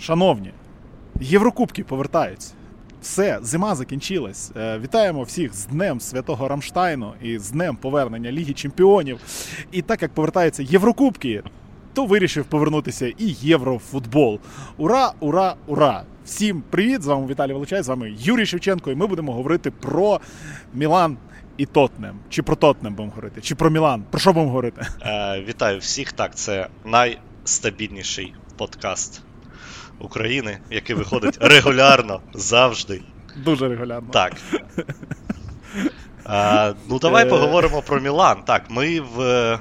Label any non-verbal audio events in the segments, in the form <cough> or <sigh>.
Шановні, Єврокубки повертаються. Все, зима закінчилась. Е, вітаємо всіх з Днем Святого Рамштайну і з Днем повернення Ліги Чемпіонів. І так як повертаються Єврокубки, то вирішив повернутися і єврофутбол. Ура, ура, ура! Всім привіт! З вами Віталій Величай, з вами Юрій Шевченко, і ми будемо говорити про Мілан і Тотнем. Чи про Тотнем будемо говорити, чи про Мілан. Про що будемо говорити? Е, Вітаю всіх. Так, це найстабільніший подкаст України, який виходить регулярно завжди. Дуже регулярно. Так. А, Ну, давай Е. поговоримо про Мілан. Так, ми в.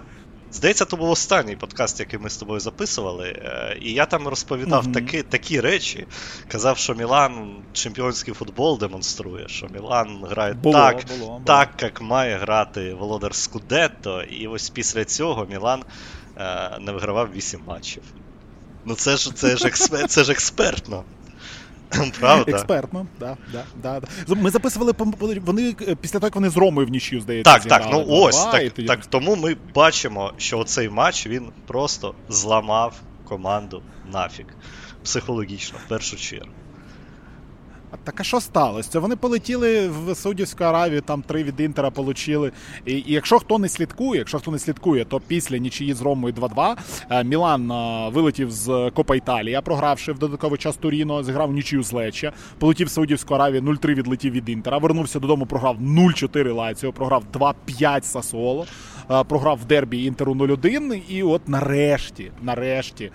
Здається, то був останній подкаст, який ми з тобою записували. е, І я там розповідав Мгм. такі, такі речі. Казав, що Мілан чемпіонський футбол демонструє, що Мілан грає Було, так, було, було. так, як має грати володар Скудетто. І ось після цього Мілан е, не вигравав 8 матчів. Ну це ж це ж, експер, це ж експертно. Правда? Експертно, да, да, да, да. Ми записували вони е, після того, як вони з Ромою в нічию, здається. Так, так, ну зіграли ось, 2-2, так, так тому ми бачимо, що цей матч він просто зламав команду нафіг. Психологічно, в першу чергу. А Так а що сталося? Це вони полетіли в Саудівську Аравію, там три від Інтера получили. І, і якщо хто не слідкує, якщо хто не слідкує, то після нічиї з Ромою 2-2 е, Мілан е, вилетів з Копа Італія, програвши в додатковий час Туріно, зіграв нічию з Леччя, полетів в Саудівську Аравію, 0-3 відлетів від Інтера, вернувся додому, програв 0-4 Лаціо, програв 2-5 Сасоло, е, програв в дербі Інтеру 0-1. І от нарешті, нарешті,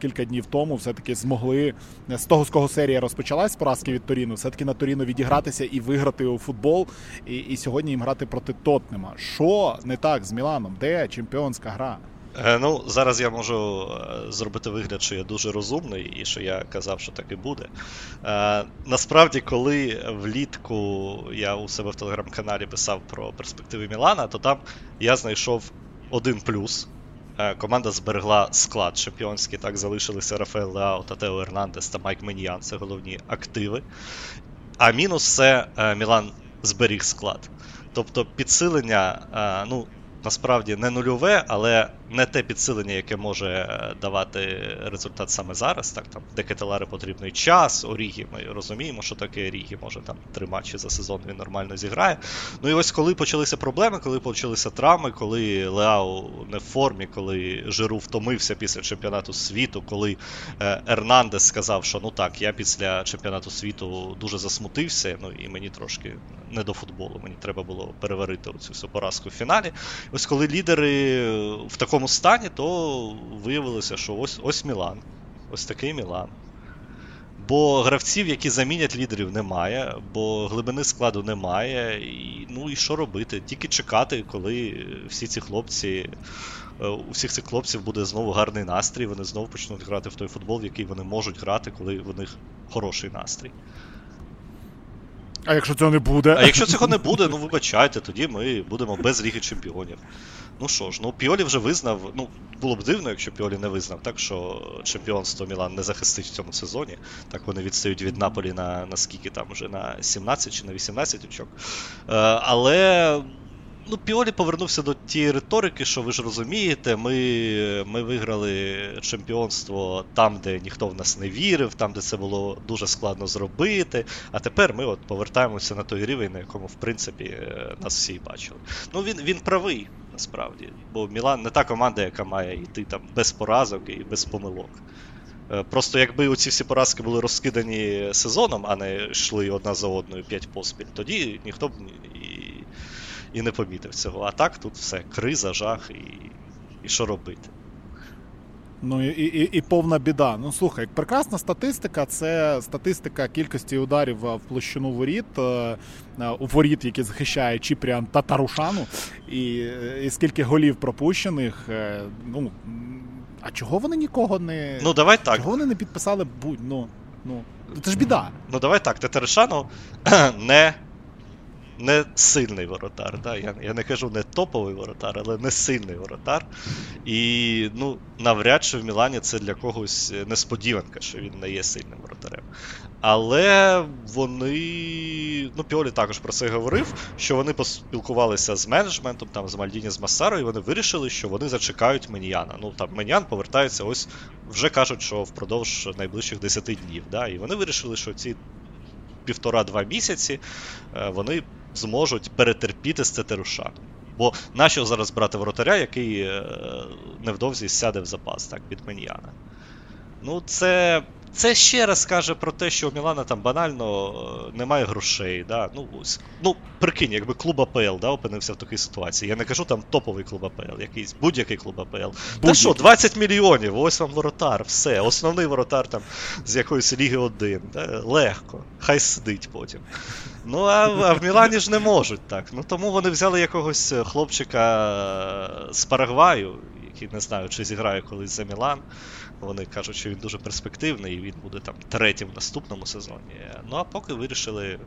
кілька днів тому все-таки змогли е, з того, з кого серія розпочалась поразки від Торіно, все-таки на Торіно відігратися і виграти у футбол. І, і сьогодні їм грати проти Тотнема. Що не так з Міланом? Де чемпіонська гра? Е, ну, зараз я можу е, зробити вигляд, що я дуже розумний і що я казав, що так і буде. Е, насправді, коли влітку я у себе в телеграм-каналі писав про перспективи Мілана, то там я знайшов один плюс. Е, Команда зберегла склад чемпіонський, так залишилися Рафаел Леао та Тео Ернандес та Майк Меніян, це головні активи. А мінус це е, Мілан зберіг склад. Тобто підсилення, е, ну, насправді не нульове, але не те підсилення, яке може е, давати результат саме зараз. Так, там Декетелари потрібний час, Орігі, ми розуміємо, що таке Орігі, може там три матчі за сезон він нормально зіграє. Ну і ось коли почалися проблеми, коли почалися травми, коли Леау не в формі, коли Жиру втомився після чемпіонату світу, коли е, Ернандес сказав, що ну так, я після чемпіонату світу дуже засмутився, ну і мені трошки не до футболу, мені треба було переварити оцю всю поразку в фіналі. Ось коли лідери в такому стані, то виявилося, що ось ось Мілан. Ось такий Мілан. Бо гравців, які замінять лідерів, немає, бо глибини складу немає. І, ну і що робити? Тільки чекати, коли всі ці хлопці, е, у всіх цих хлопців буде знову гарний настрій, вони знову почнуть грати в той футбол, в який вони можуть грати, коли в них хороший настрій. А якщо цього не буде? А якщо цього не буде, ну вибачайте, тоді ми будемо без Ліги Чемпіонів. Ну що ж, ну Піолі вже визнав. Ну, було б дивно, якщо Піолі не визнав, так що чемпіонство Мілан не захистить в цьому сезоні. Так вони відстають від Наполі на, на скільки там вже на 17 чи на 18 очок. Е, але. Ну, Піолі повернувся до тієї риторики, що ви ж розумієте, ми, ми виграли чемпіонство там, де ніхто в нас не вірив, там, де це було дуже складно зробити. А тепер ми от повертаємося на той рівень, на якому, в принципі, е, нас всі бачили. Ну, він, він правий, насправді. Бо Мілан не та команда, яка має йти там без поразок і без помилок. Е, Просто якби оці всі поразки були розкидані сезоном, а не йшли одна за одною п'ять поспіль, тоді ніхто б і, і не помітив цього. А так тут все, криза, жах і, і що робити. Ну і, і, і повна біда. Ну слухай, прекрасна статистика це статистика кількості ударів е, в площину воріт, е, е, у воріт, які захищає Чіпріан та Тарушану, і, і скільки голів пропущених. Ну а чого вони нікого не Ну, давай так. чого вони не підписали будь ну ну це ж біда. Ну давай так, Тетерешану <clears throat> не не сильний воротар. Да? Я я не кажу не топовий воротар, але не сильний воротар. І ну, навряд чи в Мілані це для когось несподіванка, що він не є сильним воротарем. Але вони. Ну, Піолі також про це говорив, що вони поспілкувалися з менеджментом, там, з Мальдіні, з Масаро, і вони вирішили, що вони зачекають Меніяна. Ну, там Меніян повертається ось вже кажуть, що впродовж найближчих 10 днів. Да? І вони вирішили, що ці півтора-два місяці е, вони зможуть перетерпіти з Тетерушаном. Бо нащо зараз брати воротаря, який е, невдовзі сяде в запас так, під Меньяна? Ну, це це ще раз каже про те, що у Мілана там банально е, немає грошей. Да? Ну, ось. ну, прикинь, якби клуб АПЛ да, опинився в такій ситуації. Я не кажу там топовий клуб АПЛ, якийсь будь-який клуб АПЛ. Та що, 20 мільйонів, ось вам воротар, все. Основний воротар там з якоїсь Ліги 1. Да? Легко. Хай сидить потім. Ну, а, а в Мілані ж не можуть так. Ну тому вони взяли якогось хлопчика з Парагваю, який не знаю, чи зіграє колись за Мілан. Вони кажуть, що він дуже перспективний і він буде там третім в наступному сезоні. Ну а поки вирішили,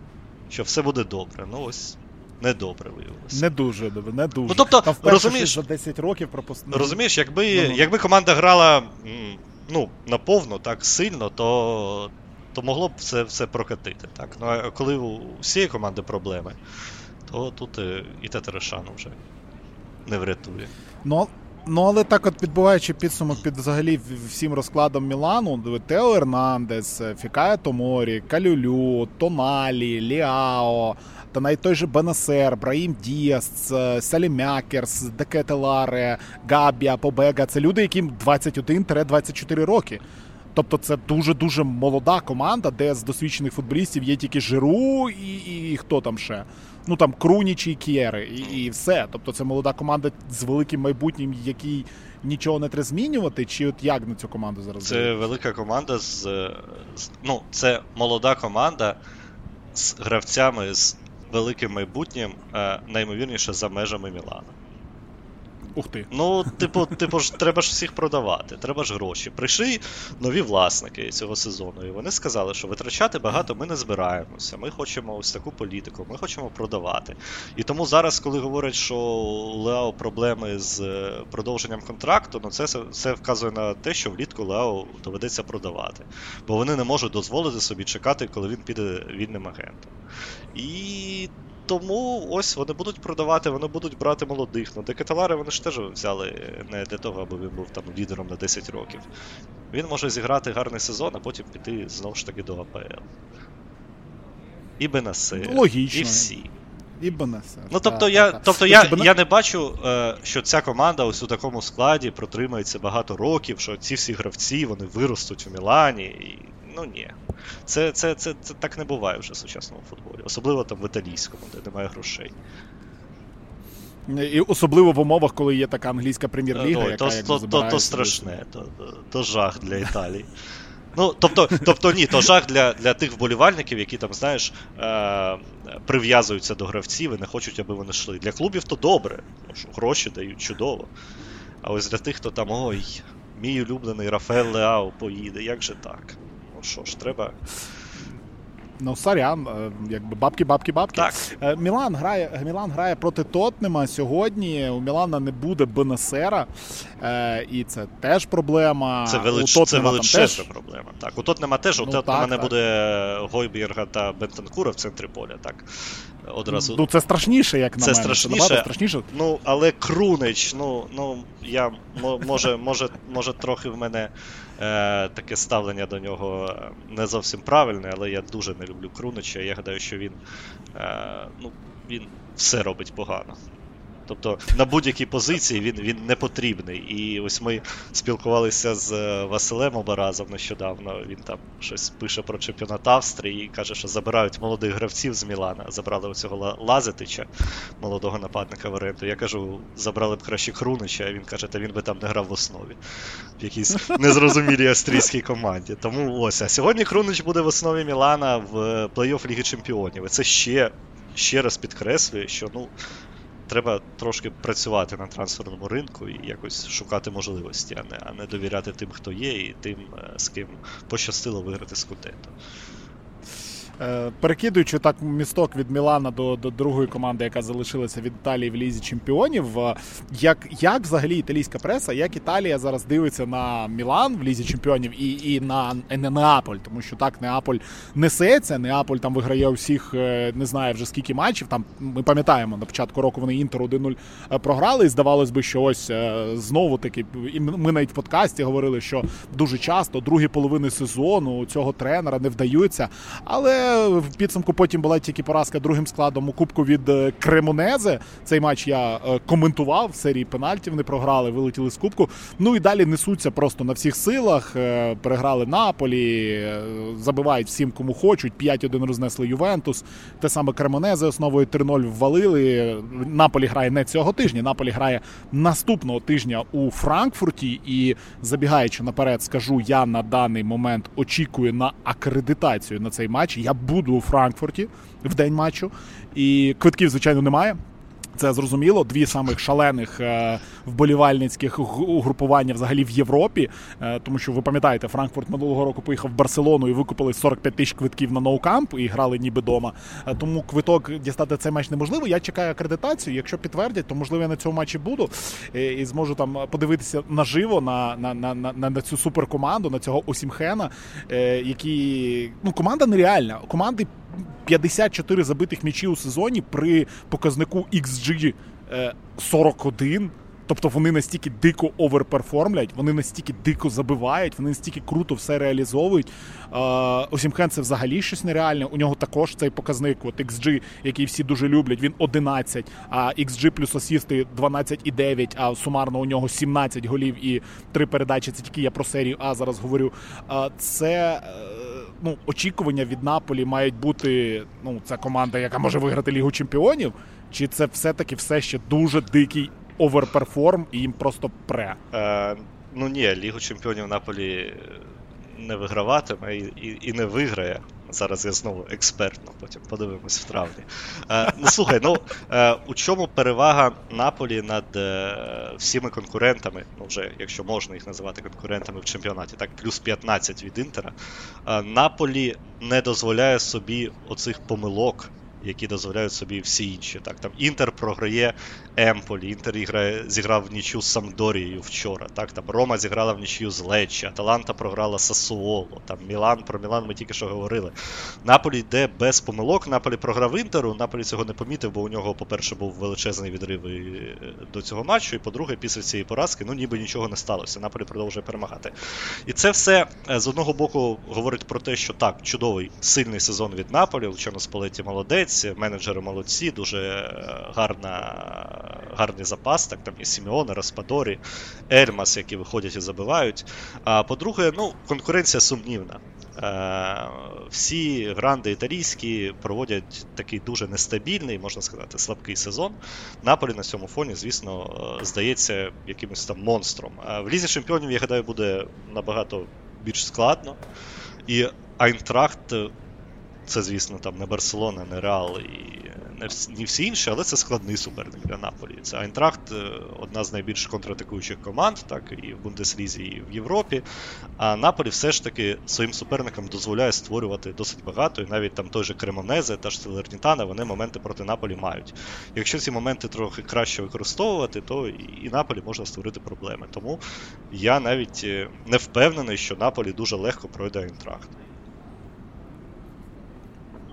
що все буде добре. Ну ось. Не добре виявилося. Не дуже добре, не дуже. Ну, тобто, Там розумієш, за 10 років пропустили. Розумієш, якби ну, ну. якби команда грала ну, наповно, так сильно, то то могло б все все прокатити. Так? Ну, а коли у всієї команди проблеми, то тут і Тетерешану вже не врятує. Ну, Ну, але так, от підбуваючи підсумок під взагалі всім розкладом Мілану, Тео Ернандес, Фікая Томорі, Калюлю, Тоналі, Ліао, та навіть той же Бенасер, Браїм Діас, Салімякерс, Декетеларе, Габія, Побега це люди, яким 21-24 роки. Тобто це дуже-дуже молода команда, де з досвідчених футболістів є тільки Жиру і, і, і хто там ще ну там Крунічі і Кєри, і, і все. Тобто це молода команда з великим майбутнім, якій нічого не треба змінювати, чи от як на цю команду зараз? Це велика команда з, з ну, це молода команда з гравцями з великим майбутнім, е, наймовірніше за межами Мілана. Ух ти. Ну, типу, типу ж треба ж всіх продавати, треба ж гроші. Прийшли нові власники цього сезону, і вони сказали, що витрачати багато ми не збираємося. Ми хочемо ось таку політику, ми хочемо продавати. І тому зараз, коли говорять, що у Лео проблеми з е, продовженням контракту, ну це це вказує на те, що влітку Лео доведеться продавати. Бо вони не можуть дозволити собі чекати, коли він піде вільним агентом. І тому ось вони будуть продавати, вони будуть брати молодих. Ну, Декаталари вони ж теж взяли не для того, аби він був там лідером на 10 років. Він може зіграти гарний сезон, а потім піти знову ж таки до АПЛ. І Бенасир, Логічно. і всі. І Бенасир. Ну, тобто, я тобто я, я не бачу, е, що ця команда ось у такому складі протримається багато років, що ці всі гравці вони виростуть у Мілані. І ну ні. Це це, це, це так не буває вже в сучасному футболі. Особливо там в італійському, де немає грошей. І Особливо в умовах, коли є така англійська прем'єр-ліга, ну, яка то, то, то, то страшне, то, то жах для Італії. Ну, тобто, тобто ні, то жах для для тих вболівальників, які там, знаєш, е, прив'язуються до гравців і не хочуть, аби вони йшли. Для клубів то добре, тому що гроші дають чудово. А ось для тих, хто там, ой, мій улюблений Рафаел Леао поїде, як же так? Що ж, треба. Ну, сорян, е, як би бабки, бабки, бабки. Так. Е, Мілан грає Мілан грає проти Тотнема сьогодні. У Мілана не буде Бенесера, е, і це теж проблема. Це велич... це величезна теж... проблема. Так, у Тотнема теж у ну, Тотнема не буде Гойбірга та Бентенкура в центрі поля. Так. Одразу. Ну, це страшніше, як на це мене. Страшніше, це страшніше. Ну, але Крунич, ну, ну я може, може, може, трохи в мене е, таке ставлення до нього не зовсім правильне, але я дуже не люблю Крунича. Я гадаю, що він, е, ну, він все робить погано. Тобто на будь-якій позиції він він не потрібний. І ось ми спілкувалися з е, Василем Обаразом нещодавно. Він там щось пише про чемпіонат Австрії і каже, що забирають молодих гравців з Мілана. Забрали оцього Лазетича, молодого нападника в оренду. Я кажу, забрали б краще Крунича, а він каже, та він би там не грав в основі в якійсь незрозумілій австрійській команді. Тому ось. А сьогодні Крунич буде в основі Мілана в плей-офф Ліги Чемпіонів. І це ще. Ще раз підкреслює, що ну треба трошки працювати на трансферному ринку і якось шукати можливості, а не а не довіряти тим, хто є, і тим, е, з ким пощастило виграти Скудетто. Е, перекидуючи так місток від Мілана до до другої команди, яка залишилася від Італії в лізі чемпіонів. Е, як як взагалі італійська преса, як Італія зараз дивиться на Мілан в лізі чемпіонів і і на не Неаполь, тому що так Неаполь несеться. Неаполь там виграє усіх, е, не знаю вже скільки матчів. Там ми пам'ятаємо на початку року вони інтер 1-0 програли. І здавалось би, що ось знову таки, і ми навіть в подкасті говорили, що дуже часто другі половини сезону цього тренера не вдаються. Але в підсумку потім була тільки поразка другим складом у Кубку від е, Кремонезе. Цей матч я е, коментував в серії пенальтів. Вони програли, вилетіли з Кубку. Ну і далі несуться просто на всіх силах. Е, переграли Наполі, забивають всім, кому хочуть. 5-1 рознесли Ювентус. Те саме Кремонезе основою 3-0 ввалили. Наполі грає не цього тижня. Наполі грає наступного тижня у Франкфурті. І забігаючи наперед, скажу, я на даний момент очікую на акредитацію на цей матч. Я буду у Франкфурті в день матчу, і квитків, звичайно, немає. Це зрозуміло. Дві самих шалених е, вболівальницьких угрупування взагалі в Європі. Е, тому що ви пам'ятаєте, Франкфурт минулого року поїхав в Барселону і викупили 45 тисяч квитків на ноукамп і грали ніби дома. Е, тому квиток дістати цей матч неможливо. Я чекаю акредитацію. Якщо підтвердять, то можливо я на цьому матчі буду і зможу там подивитися наживо на на, на, на, на цю суперкоманду, на цього Осімхена, які ну команда нереальна. Команди 54 забитих м'ячі у сезоні при показнику XG 41. Е, тобто вони настільки дико оверперформлять, вони настільки дико забивають, вони настільки круто все реалізовують. Осімхен це взагалі щось нереальне. У нього також цей показник, от XG, який всі дуже люблять, він 11, а XG плюс асісти 12,9, а сумарно у нього 17 голів і 3 передачі. Це тільки я про серію А зараз говорю. Це. Ну, очікування від Наполі мають бути ну, це команда, яка може виграти Лігу Чемпіонів, чи це все-таки все ще дуже дикий оверперформ і їм просто пре? Е, Ну ні, Лігу Чемпіонів Наполі не виграватиме і, і, і не виграє. Зараз я знову експертно, потім подивимось в травні. Е, Ну слухай, ну е, у чому перевага Наполі над е, всіми конкурентами, ну вже якщо можна їх називати конкурентами в чемпіонаті, так, плюс 15 від Інтера. Е, Наполі не дозволяє собі оцих помилок які дозволяють собі всі інші. Так, там Інтер програє Емполі, Інтер іграє, зіграв в нічю з Самдорією вчора. Так, там Рома зіграла в нічю з Леччі, Аталанта програла Сасуоло, там Мілан, про Мілан ми тільки що говорили. Наполі йде без помилок. Наполі програв Інтеру. Наполі цього не помітив, бо у нього, по-перше, був величезний відрив е, до цього матчу. І по-друге, після цієї поразки ну ніби нічого не сталося. Наполі продовжує перемагати. І це все е, з одного боку говорить про те, що так, чудовий сильний сезон від Наполі, Лучано Спалеті молодець молодець, менеджери молодці, дуже е, гарна, гарний запас. Так там і Сімеоне, Распадорі, Ельмас, які виходять і забивають. А по-друге, ну, конкуренція сумнівна. Е, всі гранди італійські проводять такий дуже нестабільний, можна сказати, слабкий сезон. Наполі на цьому фоні, звісно, е, здається якимось там монстром. В лізі чемпіонів, я гадаю, буде набагато більш складно. І Айнтрахт це, звісно, там не Барселона, не Реал і не всі, інші, але це складний суперник для Наполі. Це Айнтрахт е, одна з найбільш контратакуючих команд, так і в Бундеслізі, і в Європі. А Наполі все ж таки своїм суперникам дозволяє створювати досить багато, і навіть там той же Кремонезе та ж Селернітана, вони моменти проти Наполі мають. Якщо ці моменти трохи краще використовувати, то і Наполі можна створити проблеми. Тому я навіть е, не впевнений, що Наполі дуже легко пройде Айнтрахт.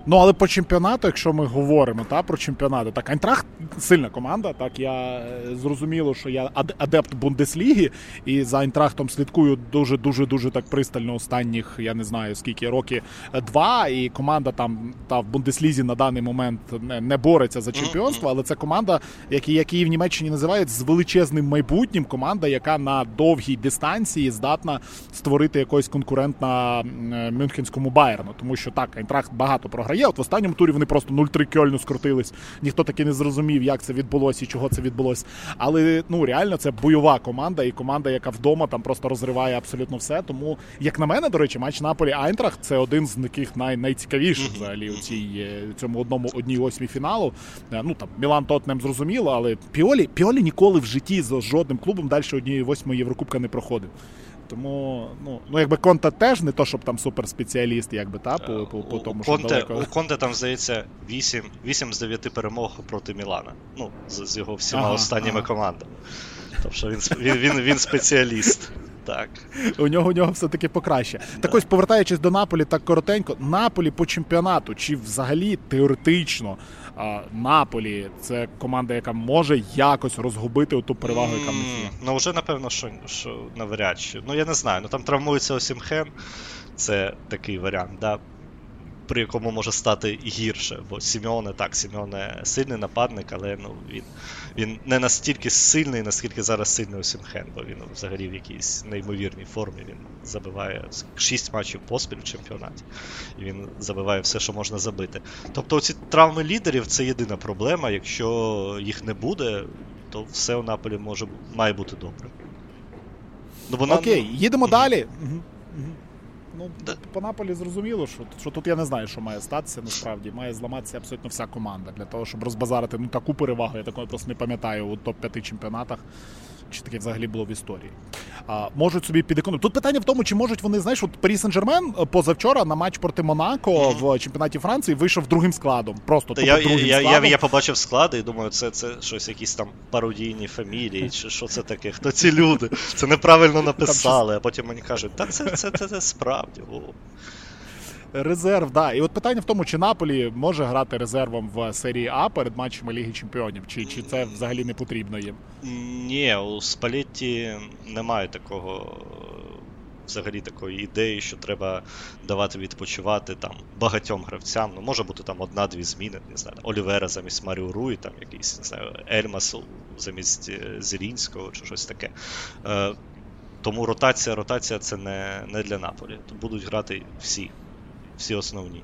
Ну, але по чемпіонату, якщо ми говоримо та, про чемпіонати, так Айнтрахт сильна команда. Так я е, зрозуміло, що я адепт Бундесліги, і за Айнтрахтом слідкую дуже дуже дуже так пристально останніх, я не знаю скільки роки два. І команда там та в Бундеслізі на даний момент не, не бореться за чемпіонство, але це команда, які, як її в Німеччині називають з величезним майбутнім. Команда, яка на довгій дистанції здатна створити якось конкурентна е, Мюнхенському Байерну. Тому що так, Айнтрахт багато програє програє. От в останньому турі вони просто 0-3 Кьольну скрутились. Ніхто таки не зрозумів, як це відбулося і чого це відбулося. Але ну реально це бойова команда, і команда, яка вдома там просто розриває абсолютно все. Тому, як на мене, до речі, матч Наполі Айнтрахт це один з таких най- найцікавіших взагалі у цій е, цьому одному одній восьмій фіналу. Е, ну там Мілан Тотнем зрозуміло, але Піолі Піолі ніколи в житті з жодним клубом далі однієї восьмої Єврокубка не проходив. Тому, ну, ну якби Конте теж не то, щоб там суперспеціаліст, якби, та, по, по, по тому, Конте, що далеко. У Конте там, здається, 8, 8 з 9 перемог проти Мілана. Ну, з, з його всіма Ага, останніми ага. командами. Тобто він, він, він, він спеціаліст. Так. У нього у нього все-таки покраще. Так ось, повертаючись до Наполі так коротенько, Наполі по чемпіонату, чи взагалі теоретично Наполі це команда, яка може якось розгубити ту перевагу, яка в. Ну, вже напевно, що, що навряд чи. Ну, я не знаю. Ну там травмується Осімхен. Це такий варіант, да, при якому може стати гірше. Бо Сімеоне так, Сімеоне сильний нападник, але ну, він, він не настільки сильний, наскільки зараз сильний Осімхен, бо він взагалі в якійсь неймовірній формі. Він забиває 6 матчів поспіль в чемпіонаті. І він забиває все, що можна забити. Тобто ці травми лідерів це єдина проблема. Якщо їх не буде, то все у Наполі може має бути добре. Ну, бо Окей, їдемо Мгм. далі. Мгм. Ну, Да. по Наполі зрозуміло, що, що тут я не знаю, що має статися насправді. Має зламатися абсолютно вся команда для того, щоб розбазарити ну, таку перевагу. Я такого просто не пам'ятаю у топ-5 чемпіонатах. Чи таке взагалі було в історії? А, можуть собі підекономити. Тут питання в тому, чи можуть вони, знаєш, от Парі Сен-Жермен позавчора на матч проти Монако Мгм. в чемпіонаті Франції вийшов другим складом. Просто Та я, другим я, я, складом. я побачив склади і думаю, це, це щось, якісь там пародійні фамілії, чи що це таке? Хто ці люди? Це неправильно написали, а потім мені кажуть, та це, це, це, це справді. О. Резерв, да. І от питання в тому, чи Наполі може грати резервом в серії А перед матчами Ліги Чемпіонів, чи, чи це взагалі не потрібно їм? Ні, у Спалетті немає такого. Взагалі такої ідеї, що треба давати відпочивати там багатьом гравцям. Ну, може бути там одна-дві зміни, не знаю, Олівера замість Маріо Руї, там якийсь, не знаю, Ельмас замість е, Зелінського чи щось таке. Е, тому ротація, ротація це не, не для Наполі. Тут будуть грати всі, всі основні.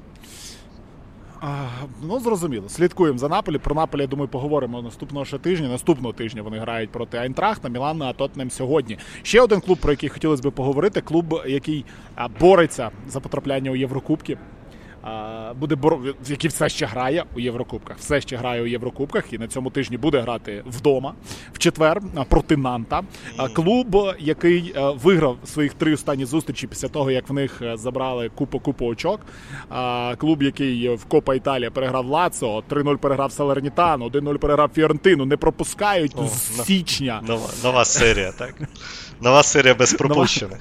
Ну, зрозуміло. Слідкуємо за Наполі. Про Наполі, я думаю, поговоримо наступного ще тижня. Наступного тижня вони грають проти Айнтрахта, Мілана, а Тотнем сьогодні. Ще один клуб, про який хотілося б поговорити. Клуб, який бореться за потрапляння у Єврокубки. Буде бор... який все ще грає у Єврокубках. Все ще грає у Єврокубках і на цьому тижні буде грати вдома в четвер проти Нанта. Клуб, який виграв своїх три останні зустрічі після того, як в них забрали купу купу очок. Клуб, який в Копа Італія переграв Лацо, 3-0 переграв Салернітану, 1-0 переграв Фіорентину. Не пропускають О, з на- січня. Нова, нова серія, так? Нова серія без пропущених.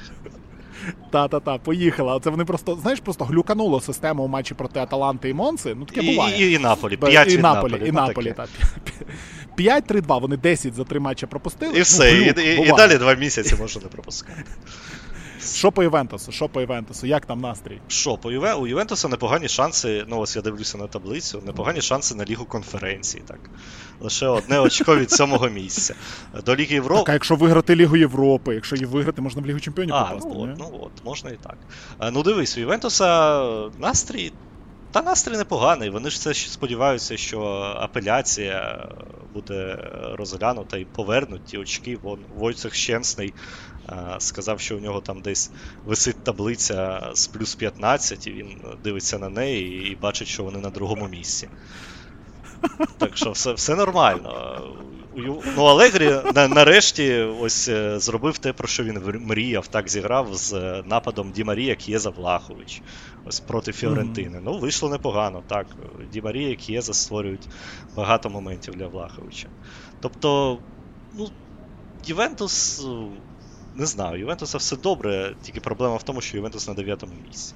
Та-та-та, поїхала. Це вони просто, знаєш, просто глюкануло систему у матчі проти Аталанти і Монци. Ну таке І, буває. і, і Наполі, Бе- 5 і від Наполі, Наполі. і ну, Наполі, так. 5-3-2, вони 10 за три матчі пропустили. І все, ну, глюк, і, і і далі два місяці можна не пропускати. Що по Івентусу? Що по Івентусу? Як там настрій? Що, по Юве, у Ювентуса непогані шанси, ну ось я дивлюся на таблицю, непогані шанси на Лігу конференції, так. Лише одне очко від сьомого місця. До Ліги Європи. Так, а якщо виграти Лігу Європи, якщо її виграти, можна в Лігу Чемпіонів А, попасти. ну ні? от, ну от, можна і так. Ну дивись, у Ювентуса настрій. Та настрій непоганий. Вони ж ще сподіваються, що апеляція буде розглянута і повернуть ті очки. Вон Войцех Щенсний сказав, що у нього там десь висить таблиця з плюс 15, і він дивиться на неї і бачить, що вони на другому місці. Так що все, все нормально. Ну, Алегрі на, нарешті ось е, зробив те, про що він мріяв, так зіграв з е, нападом Ді Марія К'єза Влахович. Ось проти Фіорентини. Ну, вийшло непогано, так. Ді Марія К'єза створюють багато моментів для Влаховича. Тобто, ну, Ювентус. Не знаю, у Ювентуса все добре, тільки проблема в тому, що Ювентус на 9 місці.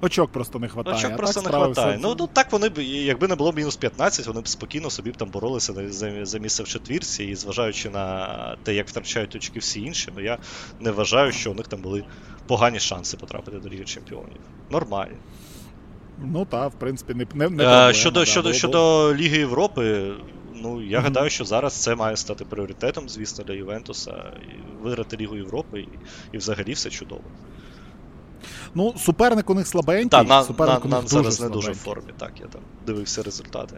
Очок просто не вистачає. Очок а просто так не вистачає. Ну, ну так вони б, якби не було мінус 15, вони б спокійно собі б там боролися за- за, місце в четвірці, і зважаючи на те, як втрачають очки всі інші, ну я не вважаю, що у них там були погані шанси потрапити до Ліги Чемпіонів. Нормально. Ну так, в принципі, не, не, не проблема, щодо, да, щодо, було щодо Ліги Європи, ну я Мгм. гадаю, що зараз це має стати пріоритетом, звісно, для Ювентуса. Виграти Лігу Європи і, і взагалі все чудово. Ну, суперник у них слабенький. Так, на, суперник на, у них нам зараз не дуже в формі, так, я там дивився результати.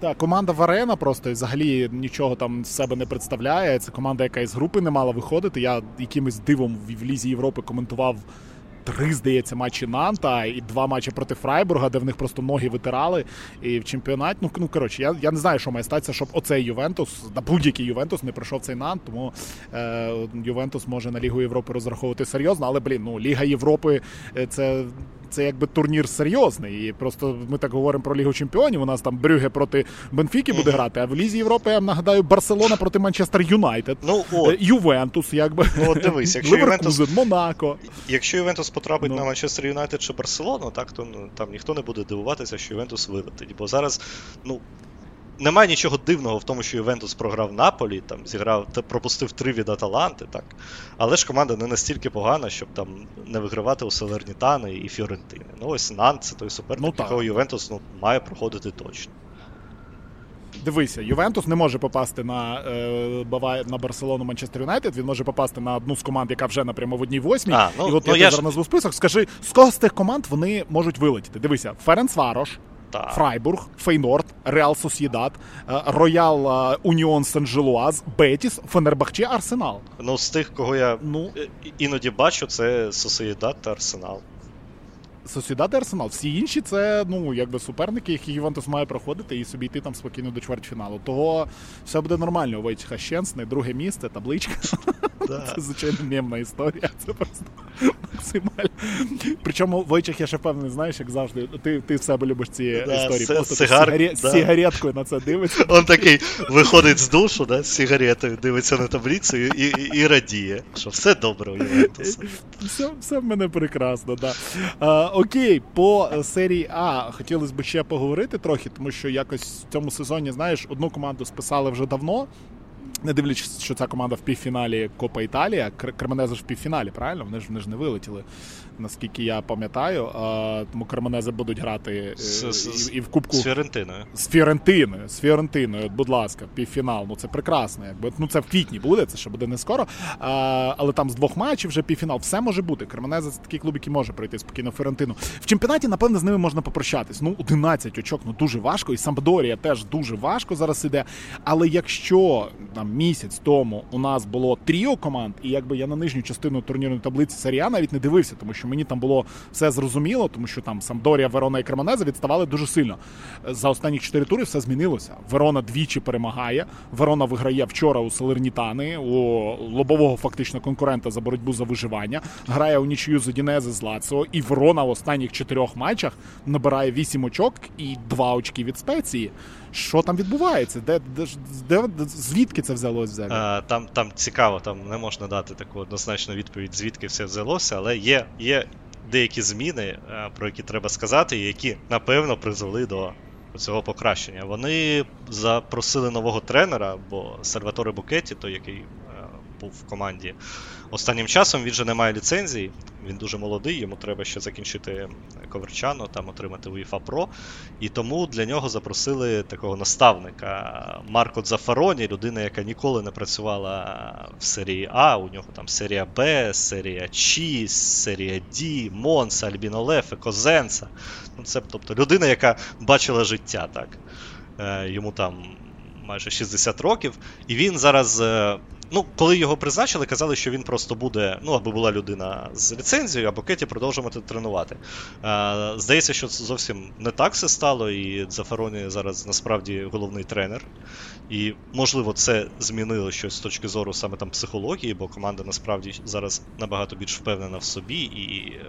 Так, команда Варена просто і взагалі нічого там з себе не представляє. Це команда, яка із групи не мала виходити. Я якимось дивом в Лізі Європи коментував три, здається, матчі Нанта і два матчі проти Фрайбурга, де в них просто ноги витирали. І в чемпіонаті. Ну, ну коротше, я я не знаю, що має статися, щоб оцей Ювентус, на будь-який Ювентус не пройшов цей Нант, тому е, Ювентус може на Лігу Європи розраховувати серйозно, але блін, ну Ліга Європи е, це це якби турнір серйозний. І просто ми так говоримо про Лігу Чемпіонів. У нас там Брюге проти Бенфіки буде грати. А в Лізі Європи я нагадаю Барселона проти Манчестер Юнайтед. Ну от. Ювентус, якби ну, от дивись, якщо Ювентус Монако. Якщо Ювентус потрапить ну. на Манчестер Юнайтед чи Барселону, так то ну, там ніхто не буде дивуватися, що Ювентус вилетить. Бо зараз, ну немає нічого дивного в тому, що Ювентус програв Наполі, там зіграв, пропустив три від Аталанти, так. Але ж команда не настільки погана, щоб там не вигравати у Салернітани і Фіорентини. Ну ось Нант це той суперник, ну, якого Ювентус ну, має проходити точно. Дивися, Ювентус не може попасти на е, на Барселону Манчестер Юнайтед. Він може попасти на одну з команд, яка вже напрямо в одній восьмій. А, ну, І от ну, я, зараз назву список. Скажи, з кого з тих команд вони можуть вилетіти? Дивися, Ференц Варош, так. Фрайбург, Фейнорд, Реал Сосьєдад, е, Роял е, Уніон Сен-Желуаз, Бетіс, Фенербахче, Арсенал. Ну, з тих, кого я ну, іноді бачу, це Сосьєдад та Арсенал. Сосьєдад і Арсенал. Всі інші це ну якби суперники, які Ювентус має проходити і собі йти там спокійно до чвертьфіналу. Того все буде нормально. У Войцеха Щенсни, друге місце, табличка. <laughs> Да. Це звичайно мємна історія. Це просто максимально. Причому Войчих, я ще певний, знаєш, як завжди. Ти ти в себе любиш ці да, історії. Це, просто сигар... сигарі... да. сигареткою на це дивиться. Он такий виходить з душу, да, з сигаретою, дивиться на таблицю і і, і радіє, що все добре у Ювентуса. Все все в мене прекрасно, да. А, Окей, по серії А хотілося б ще поговорити трохи, тому що якось в цьому сезоні, знаєш, одну команду списали вже давно. Не дивлячись, що ця команда в півфіналі Копа Італія, Кременеза ж в півфіналі, правильно? Вони ж вони ж не вилетіли, наскільки я пам'ятаю. А, Тому Кременези будуть грати з, і, і в Кубку з Фіорентиною. З Фіорентиною, з Фіорентиною, будь ласка, півфінал. Ну це прекрасно. Якби ну це в квітні буде, це ще буде не скоро. А, Але там з двох матчів вже півфінал. Все може бути. Кременеза це такий клуб, який може пройти спокійно Фіорентину. В чемпіонаті, напевне, з ними можна попрощатись. Ну, 11 очок, ну дуже важко. І Самбдорія теж дуже важко зараз іде. Але якщо там місяць тому у нас було тріо команд, і якби я на нижню частину турнірної таблиці серія навіть не дивився, тому що мені там було все зрозуміло, тому що там Самдорія, Верона і Кремонеза відставали дуже сильно. За останні чотири тури все змінилося. Верона двічі перемагає. Верона виграє вчора у Салернітани, у лобового фактично конкурента за боротьбу за виживання. Грає у нічию з Одінези з Лаціо, і Верона в останніх чотирьох матчах набирає вісім очок і два очки від спеції. Що там відбувається? Де, де, де Звідки це взялося взагалі? А, Там там цікаво, там не можна дати таку однозначну відповідь, звідки все взялося, але є є деякі зміни, про які треба сказати, які напевно призвели до цього покращення. Вони запросили нового тренера, бо Сальваторе Букеті, той, який був в команді. Останнім часом він же не має ліцензії, він дуже молодий, йому треба ще закінчити Коверчану, там отримати UEFA Pro. І тому для нього запросили такого наставника Марко Дзафароні, людина, яка ніколи не працювала в серії А. У нього там серія Б, серія Ч, серія Д, Монса, Альбінолефе, Козенца. Ну, це тобто людина, яка бачила життя так. Е, йому там майже 60 років, і він зараз е, Ну, коли його призначили, казали, що він просто буде, ну, аби була людина з ліцензією, або Кеті продовжувати тренувати. Е, Здається, що це зовсім не так все стало, і Зафароні зараз насправді головний тренер. І, можливо, це змінило щось з точки зору саме там психології, бо команда насправді зараз набагато більш впевнена в собі і.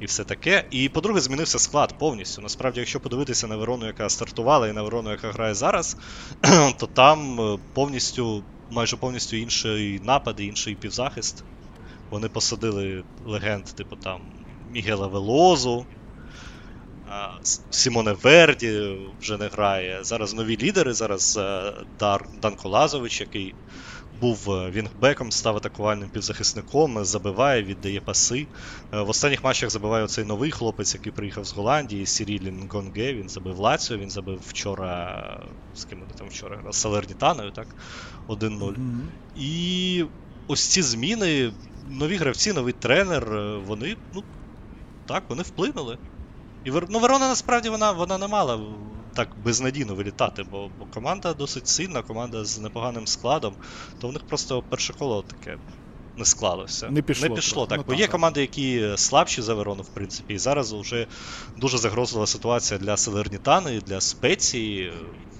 І все таке. І, по-друге, змінився склад повністю. Насправді, якщо подивитися на Верону, яка стартувала, і на Верону, яка грає зараз, <clears throat> то там е, повністю майже повністю інший напад і інший півзахист. Вони посадили легенд, типу там Мігела Велозу, Сімоне Верді вже не грає. Зараз нові лідери. Зараз е, Дар Данко Лазович, який був е, вінгбеком, став атакувальним півзахисником, забиває, віддає паси. Е, в останніх матчах забиває цей новий хлопець, який приїхав з Голландії, Сірілін Гонге. Він забив Лаціо, він забив вчора. З ким вони там вчора грав? З Салернітаною, так? 1-0. Mm-hmm. І ось ці зміни, нові гравці, новий тренер, е, вони, ну, так, вони вплинули. І ну, Верона насправді вона вона не мала так безнадійно вилітати, бо, бо команда досить сильна, команда з непоганим складом, то в них просто перше коло таке не склалося. Не пішло, не пішло так. Ну, Бо так, є так. команди, які слабші за Верону, в принципі, і зараз вже дуже загрозлива ситуація для Салернітани, і для спеції.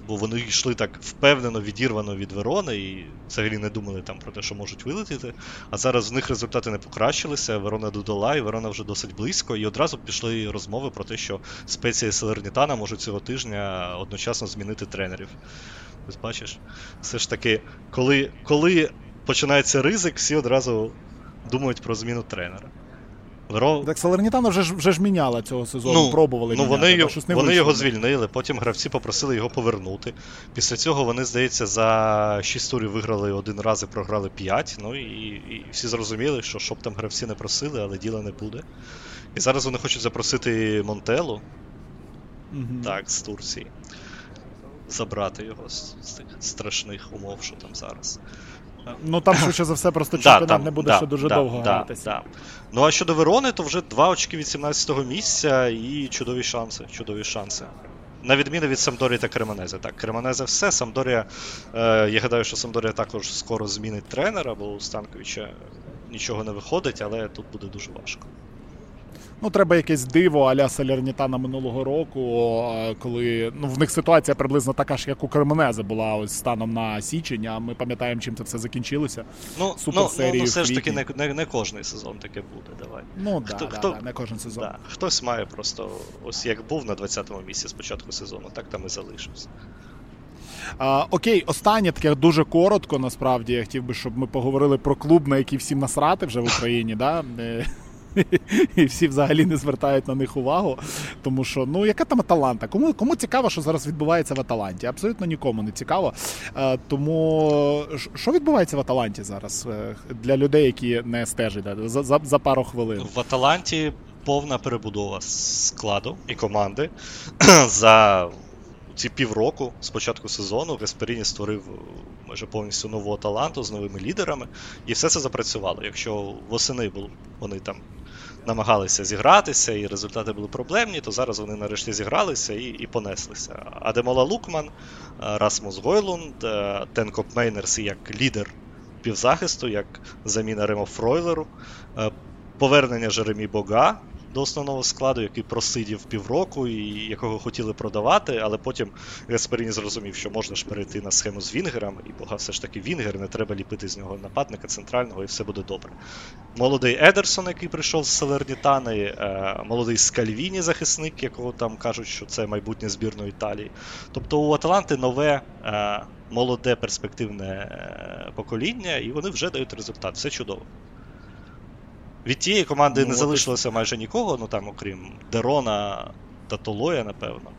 Бо вони йшли так впевнено, відірвано від Верони і взагалі не думали там про те, що можуть вилетіти. А зараз в них результати не покращилися. Верона додала, і Верона вже досить близько. І одразу пішли розмови про те, що спеція і Салернітана можуть цього тижня одночасно змінити тренерів. Ось бачиш, все ж таки, коли, коли починається ризик, всі одразу думають про зміну тренера. Веро... Так Салернітана вже ж вже ж міняла цього сезону, пробували ну, міняти, вони, його, щось не вони вийшло. його звільнили, потім гравці попросили його повернути. Після цього вони, здається, за 6 турів виграли один раз і програли 5. Ну і, і всі зрозуміли, що щоб там гравці не просили, але діла не буде. І зараз вони хочуть запросити Монтелу, Мгм. так, з Турції. Забрати його з, з тих страшних умов, що там зараз. Ну там <laughs> швидше за все просто Да, чемпіонат там, не буде да, ще дуже да, довго да, гратися. Да. Ну а щодо Верони, то вже два очки від 17-го місця і чудові шанси. Чудові шанси. На відміну від Самдорії та Кременезе. Так, Кремонезе все. Самдорія. Е, я гадаю, що Самдорія також скоро змінить тренера, бо у Станковича нічого не виходить, але тут буде дуже важко. Ну, треба якесь диво аля Салернітана минулого року, коли ну, в них ситуація приблизно така ж, як у Кременезе була ось станом на січень, а ми пам'ятаємо, чим це все закінчилося. Ну, ну, ну, серії ну в все ж таки, не, не, не кожний сезон таке буде. Давай. Ну, Хто- да, хто- да, не кожен сезон. Да. Хтось має просто, ось як був на 20-му місці з початку сезону, так там і залишився. А, окей, останнє таке дуже коротко. Насправді я хотів би, щоб ми поговорили про клуб, на який всім насрати вже в Україні. да? <laughs> <laughs> І всі взагалі не звертають на них увагу. Тому що, ну, яка там Аталанта? Кому, кому цікаво, що зараз відбувається в Аталанті? Абсолютно нікому не цікаво. Е, тому що відбувається в Аталанті зараз е, для людей, які не стежать за, за, за пару хвилин? В Аталанті повна перебудова складу і команди <clears throat> за ці півроку з початку сезону Гасперіні створив майже повністю нову Аталанту з новими лідерами, і все це запрацювало. Якщо восени вони там намагалися зігратися, і результати були проблемні, то зараз вони нарешті зігралися і, і понеслися. Адемола Лукман, е, Расмус Гойлунд, е, Тен Копмейнерс як лідер півзахисту, як заміна Ремо Фройлеру, е, повернення Жеремі Бога до основного складу, який просидів півроку і якого хотіли продавати, але потім Гасперіні зрозумів, що можна ж перейти на схему з вінгером, і Бога все ж таки вінгер, не треба ліпити з нього нападника центрального, і все буде добре. Молодий Едерсон, який прийшов з Салернітани, е, молодий Скальвіні, захисник, якого там кажуть, що це майбутнє збірної Італії. Тобто у Аталанти нове. е, Молоде перспективне е, покоління, і вони вже дають результат. Все чудово. Від тієї команди Ну, не залишилося майже нікого, ну там, окрім Дерона та Толоя, напевно.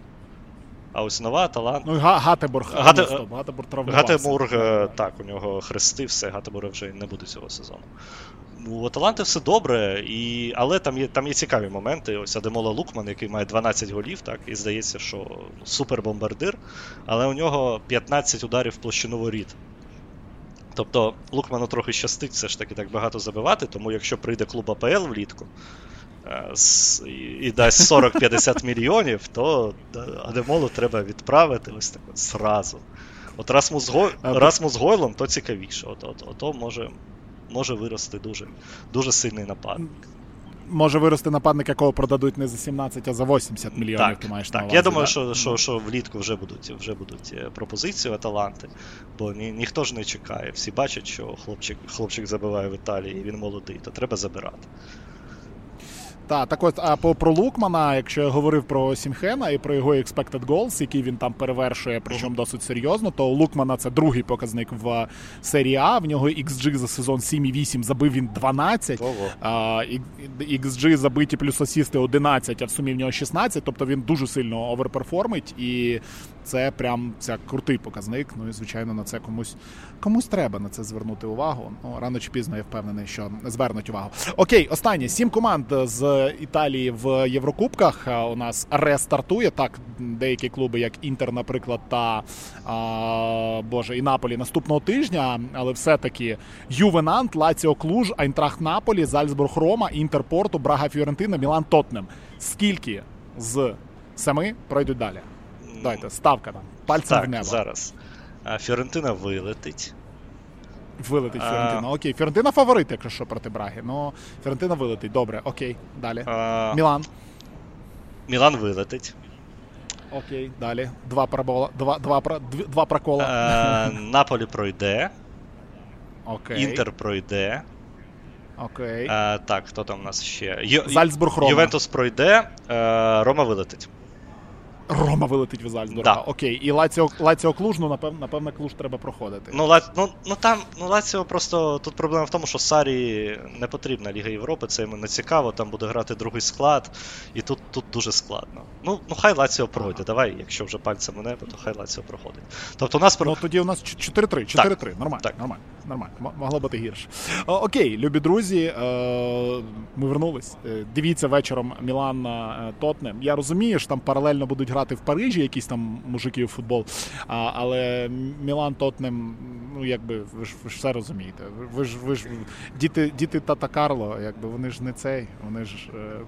А ось нова талант. Ну, і Га- Гатеборг, Гате- Гатеборг травмувався. Гатемург, е, так, у нього хрести, все, Гатемура вже не буде цього сезону. У Аталанти все добре, і... але там є, там є цікаві моменти. Ось Адемола Лукман, який має 12 голів, так, і здається, що ну, супербомбардир, але у нього 15 ударів в площину воріт. Тобто Лукману трохи щастить все ж таки так багато забивати, тому якщо прийде клуб АПЛ влітку е, і, і дасть 40-50 мільйонів, то е, Адемолу треба відправити ось так от зразу. От Расмус, Гой... Расмус Гойлом, то цікавіше. От, от, ото може, може вирости дуже, дуже сильний напад. Може вирости нападник, якого продадуть не за 17, а за 80 мільйонів. Так, ти маєш на так. увазі, Я думаю, да? що, що, що влітку вже будуть, вже будуть е, пропозиції Аталанти, бо ні, ніхто ж не чекає. Всі бачать, що хлопчик, хлопчик забиває в Італії, і він молодий, то треба забирати. Так, так от, а по про Лукмана, якщо я говорив про Сімхена і про його expected goals, який він там перевершує, причому досить серйозно, то у Лукмана це другий показник в серії А. В нього XG за сезон 7,8 забив він 12. Ого. А, і- і- XG забиті плюс асісти 11, а в сумі в нього 16, тобто він дуже сильно оверперформить, і це прям це крутий показник. Ну і звичайно на це комусь комусь треба на це звернути увагу. Ну рано чи пізно я впевнений, що звернуть увагу. Окей, останнє сім команд з Італії в Єврокубках. У нас рестартує так. Деякі клуби, як Інтер, наприклад, та а, Боже, і Наполі наступного тижня, але все-таки Ювенант, Лаціо Клуж, Айнтрахт Наполі, Зальцбург Рома, Інтер Порту, Брага Фіорентина, Мілан Тотнем. Скільки з семи пройдуть далі? Дайте, ставка там. Пальцем в небо. зараз. Фіорентина вилетить. Вилетить Фіорентина. Окей, Фіорентина фаворит, якщо що проти Браги. Ну, Фіорентина вилетить. Добре, окей. Далі. А... Мілан. Мілан вилетить. Окей, далі. Два парабола. Два два, два прокола. Е, Наполі пройде. Окей. Інтер пройде. Окей. Е, так, хто там у нас ще? Ю... Зальцбург Рома. Ювентус пройде, е, Рома вилетить. Рома вилетить в Зальцбурга. Да. Окей. І Лаціо Лаціо Клуж, ну напевно, напевно, Клуж треба проходити. Ну, Ла... ну, ну там ну, Лаціо просто тут проблема в тому, що Сарі не потрібна Ліга Європи, це йому не цікаво, там буде грати другий склад, і тут тут дуже складно. Ну, ну хай Лаціо пройде. Ага. Давай, якщо вже пальцем у небо, то хай Лаціо проходить. Тобто у нас Ну тоді у нас 4-3. 4-3. Нормально. Так. Нормально. Нормально. Могло бути гірше. О, окей, любі друзі. Е, ми вернулись. Е, дивіться вечором Мілан Тотнем. Я розумію, що там паралельно будуть грати в Парижі якісь там мужики в футбол. А, Але Мілан Тотнем, ну якби ви ж ви ж все розумієте. Ви ж ви ж діти діти Тата Карло, якби вони ж не цей, вони ж е,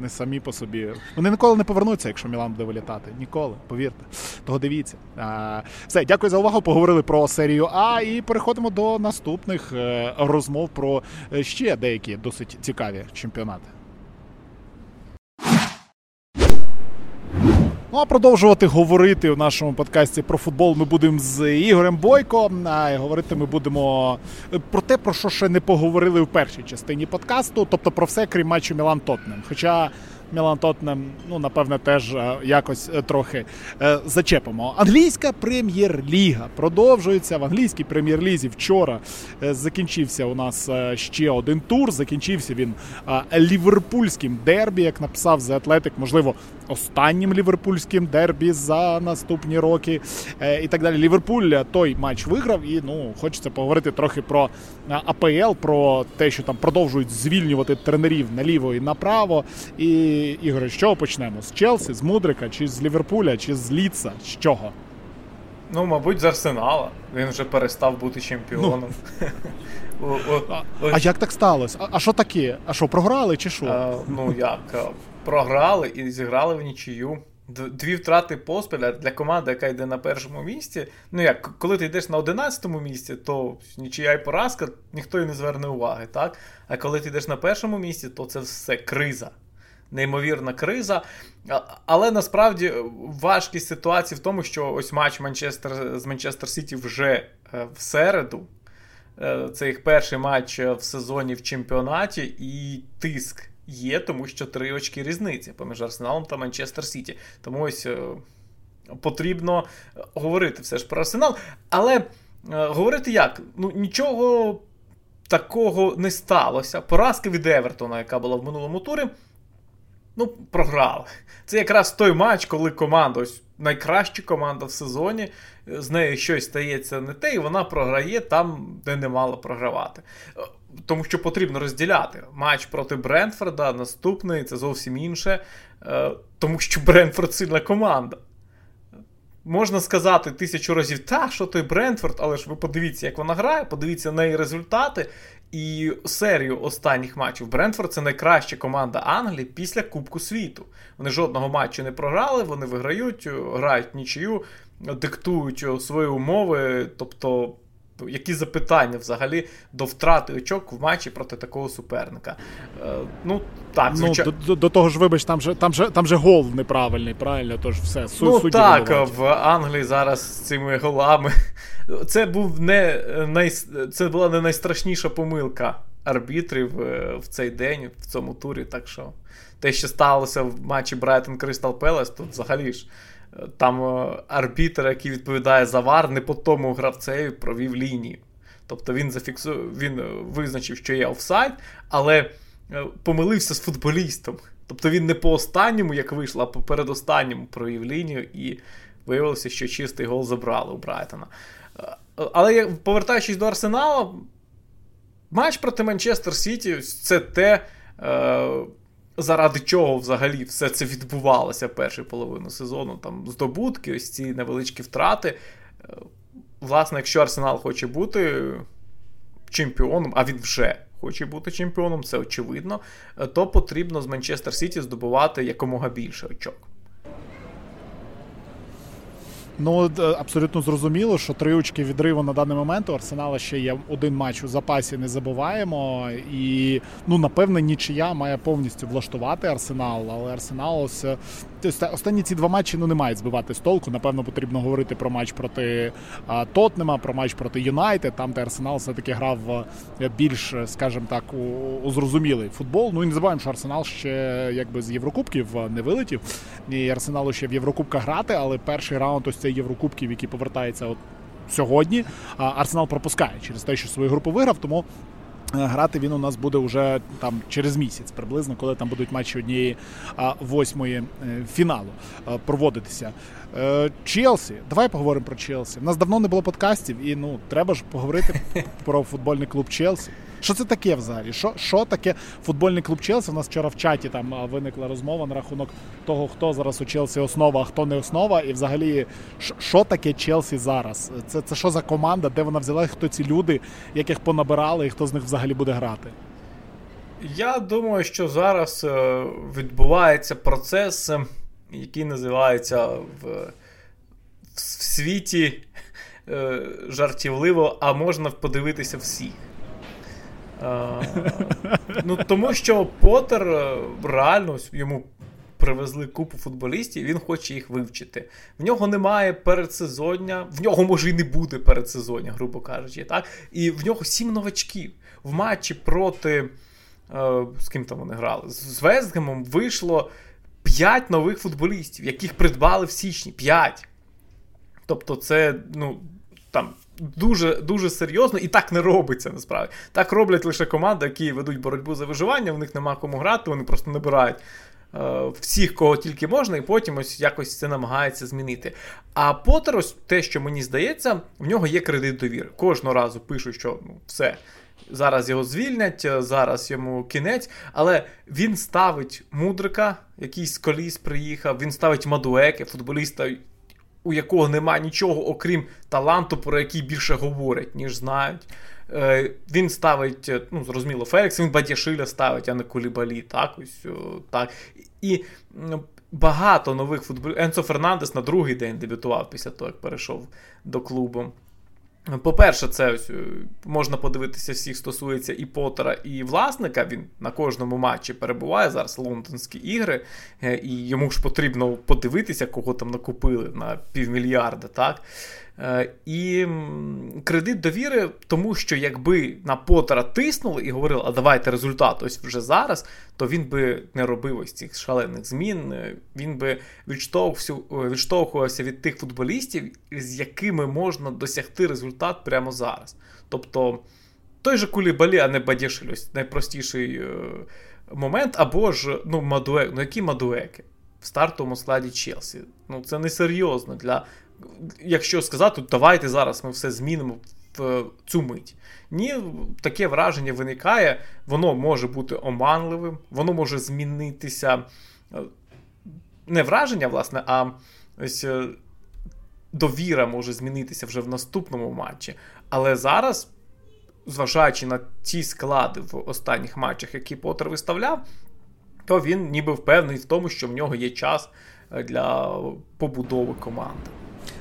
не самі по собі. Вони ніколи не повернуться, якщо Мілан буде вилітати. Ніколи, повірте. Того дивіться. А, Все, дякую за увагу. Поговорили про серію А і переходимо до наступних е, розмов про е, ще деякі досить цікаві чемпіонати. Ну а продовжувати говорити в нашому подкасті про футбол ми будемо з Ігорем Бойко. А говорити ми будемо е, про те, про що ще не поговорили в першій частині подкасту, тобто про все, крім матчу Мілан Тотнем. Хоча Мілан Тотнем, ну напевне, теж е, якось е, трохи зачепимо. Англійська прем'єр-ліга продовжується в англійській прем'єр-лізі. Вчора закінчився у нас ще один тур. Закінчився він ліверпульським дербі, як написав The Athletic, можливо, останнім ліверпульським дербі за наступні роки і так далі. Ліверпуль той матч виграв, і ну хочеться поговорити трохи про АПЛ, про те, що там продовжують звільнювати тренерів наліво і направо. І Ігоре, з чого почнемо? З Челсі, з Мудрика, чи з Ліверпуля, чи з Ліца? З чого? Ну, мабуть, з Арсенала. Він вже перестав бути чемпіоном. Ну, <laughs> а, а як так сталося? А що таке? А що, програли чи що? Ну як? Програли і зіграли в нічию. Дві втрати поспіля для команди, яка йде на першому місці. Ну як, коли ти йдеш на 11-му місці, то нічия і поразка, ніхто і не зверне уваги. так? А коли ти йдеш на першому місці, то це все криза неймовірна криза. Але насправді важкість ситуації в тому, що ось матч Манчестер з Манчестер Сіті вже е, в середу. Е, це їх перший матч в сезоні в чемпіонаті, і тиск є, тому що три очки різниці поміж Арсеналом та Манчестер Сіті. Тому ось е, потрібно говорити все ж про Арсенал. Але говорити як? Ну, нічого такого не сталося. Поразка від Евертона, яка була в минулому турі ну, програли. Це якраз той матч, коли команда, ось найкраща команда в сезоні, з нею щось стається не те, і вона програє там, де не мала програвати. Тому що потрібно розділяти матч проти Брентфорда, наступний це зовсім інше, е, тому що Брентфорд сильна команда. Можна сказати тисячу разів, та, що той Брентфорд, але ж ви подивіться, як вона грає, подивіться на її результати, і серію останніх матчів Брентфорд це найкраща команда Англії після Кубку світу. Вони жодного матчу не програли, вони виграють, грають нічию, диктують свої умови. Тобто, які запитання взагалі до втрати очок в матчі проти такого суперника? Е, ну, так, звичайно. Ну, до, до того ж, вибач, там же там же, там же гол неправильний, правильно? Тож все, су, Ну так, в Англії зараз з цими голами це був не най... це була не найстрашніша помилка арбітрів е, в цей день, в цьому турі. Так що те, що сталося в матчі Брайтон Кристал Пелес, тут взагалі ж там е, арбітр, який відповідає за вар, не по тому гравцеві провів лінію. Тобто він зафіксу... він визначив, що є офсайд, але помилився з футболістом. Тобто він не по останньому, як вийшло, а по передостанньому провів лінію, і виявилося, що чистий гол забрали у Брайтона. Але повертаючись до Арсенала, матч проти Манчестер Сіті це те, е, заради чого взагалі все це відбувалося першу половину сезону. Там здобутки, ось ці невеличкі втрати. Е, власне, якщо Арсенал хоче бути чемпіоном, а він вже хоче бути чемпіоном, це очевидно, е, то потрібно з Манчестер Сіті здобувати якомога більше очок. Ну абсолютно зрозуміло, що три очки відриву на даний момент у Арсенала ще є один матч у запасі. Не забуваємо. І ну напевне нічия має повністю влаштувати Арсенал, але Арсенал ось Останні ці два матчі ну не мають збивати з толку. Напевно, потрібно говорити про матч проти а, Тотнема, про матч проти Юнайтед, там де Арсенал все-таки грав більш, скажімо так, у, у зрозумілий футбол. Ну і не забуваємо, що Арсенал ще якби з Єврокубків не вилетів. І Арсеналу ще в Єврокубках грати, але перший раунд ось цей Єврокубків, який повертається от сьогодні. Арсенал пропускає через те, що свою групу виграв, тому Е, грати він у нас буде вже там через місяць, приблизно, коли там будуть матчі однієї восьмої е, фіналу проводитися. Е, Челсі, давай поговоримо про Челсі. У нас давно не було подкастів, і ну треба ж поговорити <laughs> про футбольний клуб Челсі. Що це таке взагалі? Що що таке футбольний клуб Челсі? У нас вчора в чаті там виникла розмова на рахунок того, хто зараз у Челсі основа, а хто не основа. І взагалі, що таке Челсі зараз? Це це що за команда, де вона взяла, хто ці люди, яких понабирали, і хто з них взагалі буде грати? Я думаю, що зараз е, відбувається процес, е, який називається в, в світі е, жартівливо, а можна подивитися всіх. Ну, Тому що Поттер е, реально йому привезли купу футболістів, він хоче їх вивчити. В нього немає передсезоння, в нього може і не буде передсезоння, грубо кажучи. так? І в нього сім новачків. В матчі проти. Е, з ким там вони грали? З Вестгемом вийшло 5 нових футболістів, яких придбали в січні. 5. Тобто, це ну, там дуже дуже серйозно і так не робиться насправді. Так роблять лише команди, які ведуть боротьбу за виживання, в них нема кому грати, вони просто набирають. Е, всіх, кого тільки можна, і потім ось якось це намагається змінити. А Поттер, ось те, що мені здається, в нього є кредит довіри. Кожного разу пишуть, що ну, все, зараз його звільнять, е, зараз йому кінець, але він ставить мудрика, якийсь коліс приїхав, він ставить Мадуеки, футболіста, у якого нема нічого, окрім таланту, про який більше говорять, ніж знають. Е, Він ставить, е, ну, зрозуміло, Фелікс, він Бадяшиля ставить, а не Кулібалі. Так, ось, так. І багато нових футболістів. Енцо Фернандес на другий день дебютував після того, як перейшов до клубу. По-перше, це е, можна подивитися, всіх стосується і Поттера, і власника. Він на кожному матчі перебуває зараз лондонські ігри, е, і йому ж потрібно подивитися, кого там накупили на півмільярда. так? Е, і кредит довіри, тому що якби на Поттера тиснули і говорили, а давайте результат ось вже зараз, то він би не робив ось цих шалених змін. Він би відштовхувався від тих футболістів, з якими можна досягти результат прямо зараз. Тобто той же Кулібалі, а не Бадішель, ось найпростіший е, момент, або ж ну, Мадуек, ну які Мадуеки в стартовому складі Челсі. Ну це несерйозно для якщо сказати, давайте зараз ми все змінимо в цю мить. Ні, таке враження виникає, воно може бути оманливим, воно може змінитися. Е, не враження, власне, а ось е, довіра може змінитися вже в наступному матчі. Але зараз, зважаючи на ті склади в останніх матчах, які Поттер виставляв, то він ніби впевнений в тому, що в нього є час е, для побудови команди.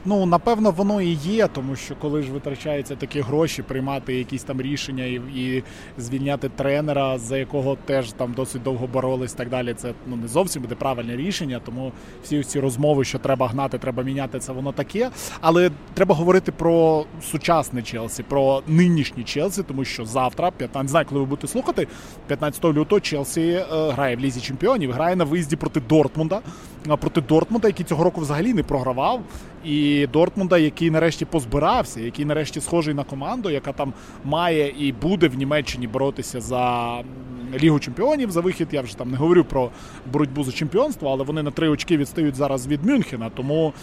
Ну, напевно, воно і є, тому що коли ж витрачаються такі гроші, приймати якісь там рішення і і звільняти тренера, за якого теж там досить довго боролись, так далі. Це ну не зовсім буде правильне рішення. Тому всі ці розмови, що треба гнати, треба міняти, це воно таке. Але треба говорити про сучасне Челсі, про нинішній Челсі, тому що завтра, 15, не знаю, коли ви будете слухати, 15 лютого Челсі е, грає в лізі чемпіонів, грає на виїзді проти Дортмунда. Проти Дортмунда, який цього року взагалі не програвав. І Дортмунда, який нарешті позбирався, який нарешті схожий на команду, яка там має і буде в Німеччині боротися за Лігу чемпіонів за вихід. Я вже там не говорю про боротьбу за чемпіонство, але вони на три очки відстають зараз від Мюнхена. Тому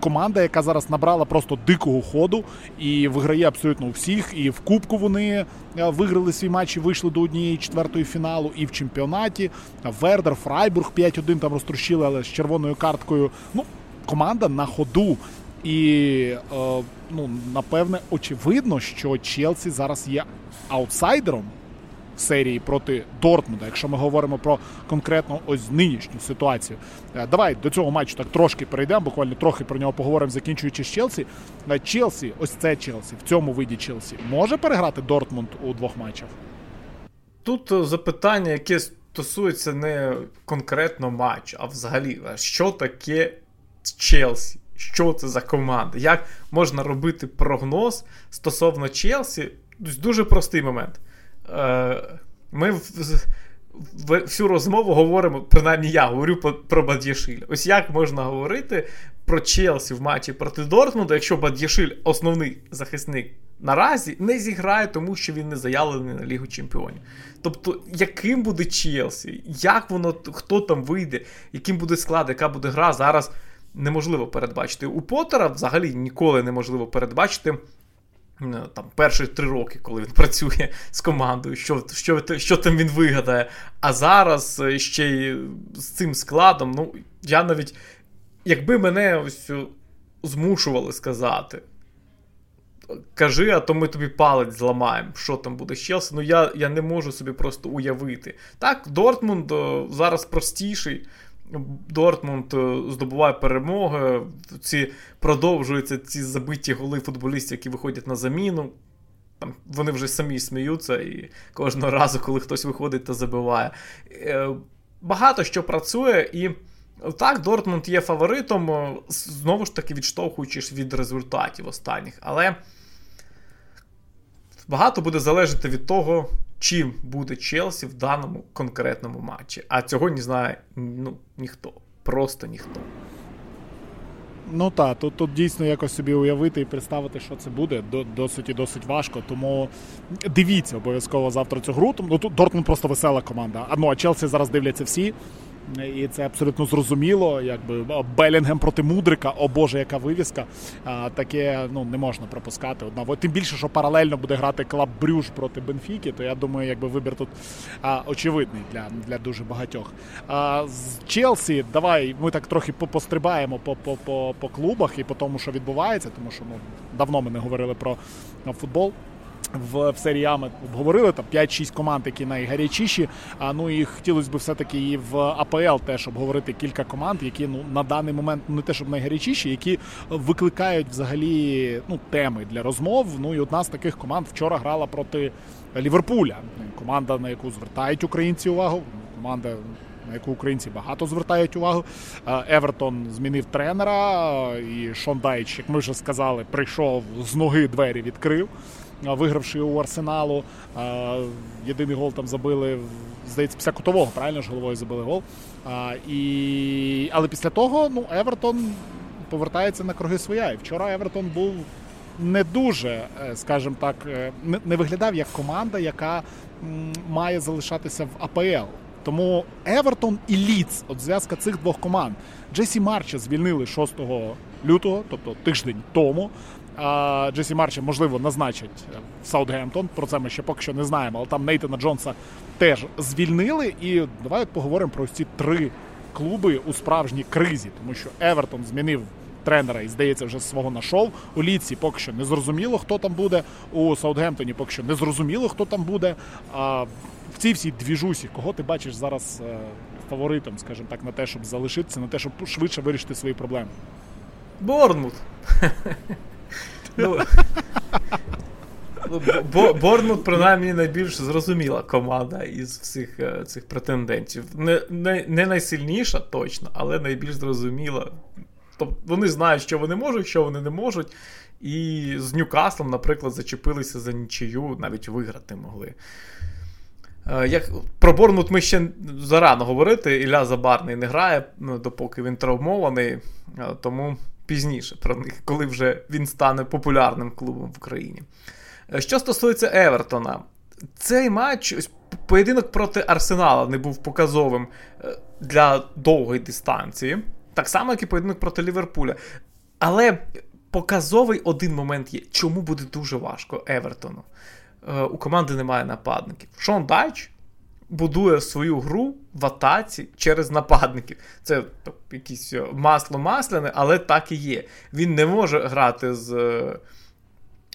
команда, яка зараз набрала просто дикого ходу і виграє абсолютно у всіх. І в Кубку вони е, виграли свій матч і вийшли до однієї четвертої фіналу, і в чемпіонаті. Вердер, Фрайбург 5-1 там розтрощили, але з червоною карткою. Ну, команда на ходу. І е, ну, напевне, очевидно, що Челсі зараз є аутсайдером серії проти Дортмунда, якщо ми говоримо про конкретно ось нинішню ситуацію. Е, давай до цього матчу так трошки перейдемо, буквально трохи про нього поговоримо, закінчуючи з Челсі. Е, Челсі, ось це Челсі, в цьому виді Челсі, може переграти Дортмунд у двох матчах? Тут е, запитання, яке стосується не конкретно матчу, а взагалі, що таке Челсі? Що це за команда? Як можна робити прогноз стосовно Челсі? Дуже простий момент. Е, ми всю розмову говоримо, принаймні я говорю про Бад'яшиль. Ось як можна говорити про Челсі в матчі проти Дортмунда, якщо Бад'яшиль, основний захисник наразі, не зіграє, тому що він не заявлений на Лігу Чемпіонів. Тобто, яким буде Челсі, як воно, хто там вийде, яким буде склад, яка буде гра, зараз неможливо передбачити. У Поттера взагалі ніколи неможливо передбачити. Там перші три роки, коли він <laughs> працює з командою, що що, що там він вигадає. А зараз е, ще й з цим складом, ну, я навіть, якби мене ось змушували сказати, кажи, а то ми тобі палець зламаємо, що там буде з Челсі, ну я я не можу собі просто уявити. Так, Дортмунд зараз простіший. Дортмунд е, здобуває перемоги, ці продовжуються ці забиті голи футболістів, які виходять на заміну. Там Вони вже самі сміються, і кожного разу, коли хтось виходить та забиває. Е, багато що працює, і так, Дортмунд є фаворитом, е, знову ж таки, відштовхуючись від результатів останніх. Але багато буде залежати від того, чим буде Челсі в даному конкретному матчі. А цього не знає ну, ніхто. Просто ніхто. Ну так, тут тут дійсно якось собі уявити і представити, що це буде, досить і досить важко. Тому дивіться обов'язково завтра цю гру. Ну, тут Дортмунд просто весела команда. А ну а Челсі зараз дивляться всі. І це абсолютно зрозуміло. Якби Беллінгем проти Мудрика, о Боже, яка вивіска. Таке ну не можна пропускати. Одна тим більше, що паралельно буде грати Клаб Брюгге проти Бенфіки, то я думаю, якби вибір тут а, очевидний для для дуже багатьох. А, З Челсі, давай ми так трохи пострибаємо по по, по, по клубах і по тому, що відбувається, тому що ну давно ми не говорили про футбол в, серії А ми обговорили там 5-6 команд, які найгарячіші. А ну і хотілося б все-таки і в АПЛ теж обговорити кілька команд, які ну на даний момент ну, не те, щоб найгарячіші, які викликають взагалі ну, теми для розмов. Ну і одна з таких команд вчора грала проти Ліверпуля. Команда, на яку звертають українці увагу. Команда. На яку українці багато звертають увагу. Евертон змінив тренера, і Шон Дайч, як ми вже сказали, прийшов з ноги двері відкрив вигравши у Арсеналу. Єдиний гол там забили, здається, після кутового, правильно ж головою забили гол. І... Але після того ну, Евертон повертається на круги своя. І вчора Евертон був не дуже, е, скажімо так, е, не виглядав як команда, яка має залишатися в АПЛ. Тому Евертон і Ліц, от зв'язка цих двох команд. Джесі Марча звільнили 6 лютого, тобто тиждень тому. Джесі Марча, можливо, назначать в Саутгемптон. Про це ми ще поки що не знаємо. Але там Нейтана Джонса теж звільнили. І давай поговоримо про ці три клуби у справжній кризі, тому що Евертон змінив. Тренера і здається, вже свого нашов. У Ліці поки що не зрозуміло, хто там буде. У Саутгемптоні поки що не зрозуміло, хто там буде. А в цій всій двіжусі, кого ти бачиш зараз е, фаворитом, скажімо так, на те, щоб залишитися, на те, щоб швидше вирішити свої проблеми? Борнмут. <laughs> Ну, Борнмут, принаймні, найбільш зрозуміла команда із всіх е, цих претендентів. Не, не не, найсильніша, точно, але найбільш зрозуміла. Тобто вони знають, що вони можуть, що вони не можуть. І з Ньюкаслом, наприклад, зачепилися за нічию, навіть виграти могли. Е, як Про Борнмут ми ще зарано говорити. Ілля Забарний не грає, ну, допоки він травмований. Е, тому пізніше про них, коли вже він стане популярним клубом в Україні. Е, що стосується Евертона, цей матч, ось поєдинок проти Арсенала не був показовим е, для довгої дистанції, так само, як і поєдинок проти Ліверпуля. Але показовий один момент є. Чому буде дуже важко Евертону? Е, у команди немає нападників. Шон Дайч будує свою гру в атаці через нападників. Це так, якесь масло масляне, але так і є. Він не може грати з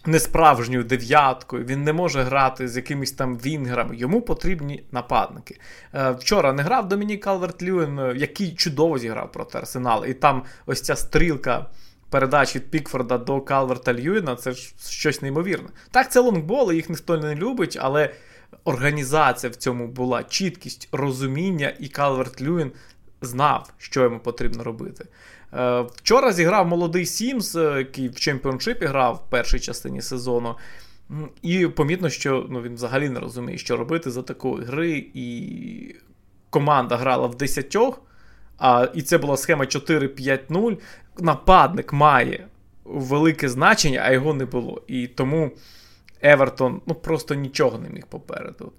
несправжньою дев'яткою, він не може грати з якимись там вінгерами. Йому потрібні нападники. Е, вчора не грав Домінік Калверт Льюін, е, який чудово зіграв проти Арсенала. І там ось ця стрілка. Передач від Пікфорда до Калверта Льюіна це ж щось неймовірне. Так, це лонгболи, їх ніхто не любить, але організація в цьому була, чіткість, розуміння, і Калверт Льюін знав, що йому потрібно робити. Е, вчора зіграв молодий Сімс, е, який в чемпіоншипі грав в першій частині сезону. І помітно, що ну, він взагалі не розуміє, що робити за такої гри. І команда грала в десятьох, а, і це була схема 4-5-0. Нападник має велике значення, а його не було. І тому Евертон ну, просто нічого не міг попереду.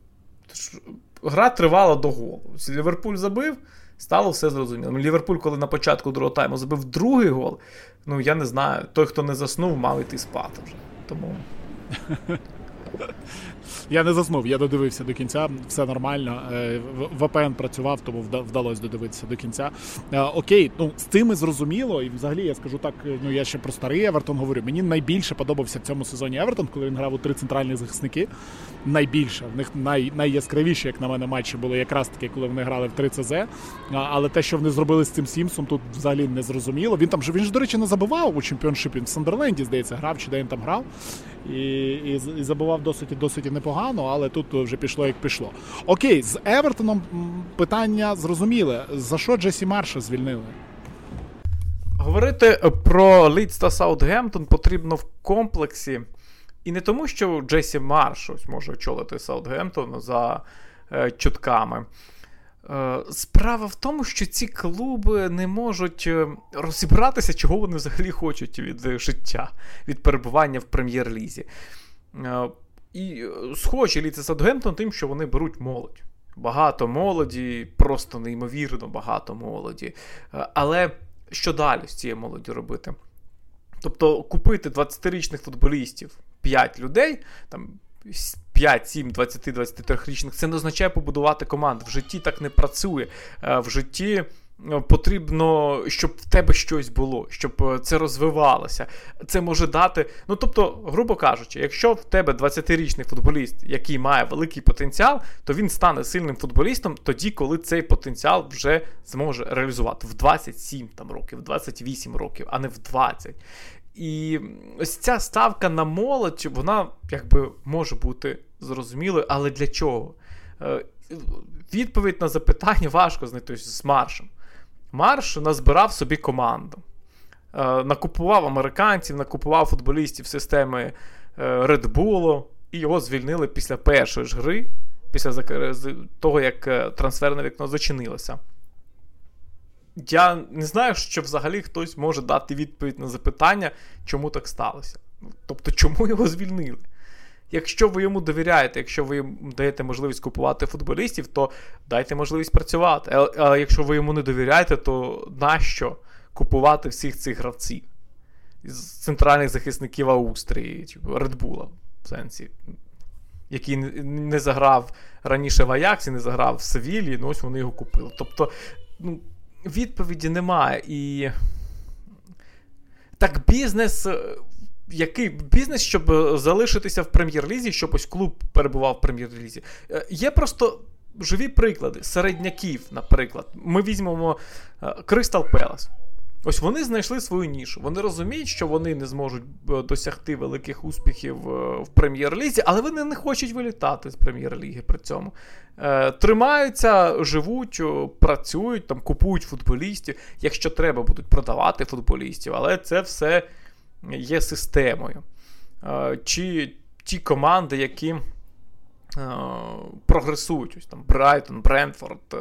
Тож, гра тривала до голу. Ліверпуль забив стало все зрозуміло. Ліверпуль, коли на початку другого тайму забив другий гол, ну я не знаю, той, хто не заснув, мав іти спати вже. Тому. <laughs> Я не заснув, я додивився до кінця, все нормально. Е, ВПН працював, тому вдалося додивитися до кінця. Е, окей, ну з цим і зрозуміло, і взагалі я скажу так: ну я ще про старий Евертон говорю. Мені найбільше подобався в цьому сезоні Евертон, коли він грав у три центральні захисники. Найбільше в них най, найяскравіші, як на мене, матчі були якраз таки, коли вони грали в 3 ЦЗ. Але те, що вони зробили з цим Сімсом, тут взагалі не зрозуміло. Він там же він ж, до речі, не забував у чемпіоншипі. В Сандерленді, здається, грав, чи де він там грав. І і, і забував досить досить непогано, але тут вже пішло як пішло. Окей, з Евертоном питання зрозуміле. За що Джесі Марша звільнили? Говорити про Лідс та Саутгемптон потрібно в комплексі. І не тому, що Джесі Марш ось може очолити Саутгемптон за е, чутками. Е, справа в тому, що ці клуби не можуть е, розібратися, чого вони взагалі хочуть від життя, від перебування в прем'єр-лізі. Е, і схожі ліце Саутгемптон тим, що вони беруть молодь. Багато молоді, просто неймовірно багато молоді. Але що далі з цією молоді робити? Тобто купити 20-річних футболістів 5 людей, там 5, 7, 20, 23-річних, це не означає побудувати команду. В житті так не працює. Е, в житті. Е, потрібно, щоб в тебе щось було, щоб е, це розвивалося. Це може дати. Ну тобто, грубо кажучи, якщо в тебе 20-річний футболіст, який має великий потенціал, то він стане сильним футболістом тоді, коли цей потенціал вже зможе реалізувати в 27 там, років, в 28 років, а не в 20. І ось ця ставка на молодь, вона якби може бути зрозумілою, але для чого? Е, відповідь на запитання важко знайти з Маршем. Марш назбирав собі команду, е, накупував американців, накупував футболістів системи е, Red Bull, і його звільнили після першої ж гри, після того, як трансферне вікно зачинилося. Я не знаю, що взагалі хтось може дати відповідь на запитання, чому так сталося. Тобто, чому його звільнили? Якщо ви йому довіряєте, якщо ви йому даєте можливість купувати футболістів, то дайте можливість працювати. А якщо ви йому не довіряєте, то нащо купувати всіх цих гравців з центральних захисників Австрії, типу Редбула, в сенсі, який не заграв раніше в Аяксі, не заграв в Севілі, ну ось вони його купили. Тобто, ну відповіді немає. І так, бізнес. Е, який бізнес, щоб залишитися в прем'єр-лізі, щоб ось клуб перебував в прем'єр-лізі? Е, є просто живі приклади середняків, наприклад. Ми візьмемо Кристал Пелас. Ось вони знайшли свою нішу. Вони розуміють, що вони не зможуть е, досягти великих успіхів в прем'єр-лізі, але вони не хочуть вилітати з прем'єр-ліги при цьому. Е, тримаються, живуть, працюють, там, купують футболістів. Якщо треба, будуть продавати футболістів, але це все є системою. Е, чи ті команди, які е, прогресують, ось там Брайтон, Брентфорд.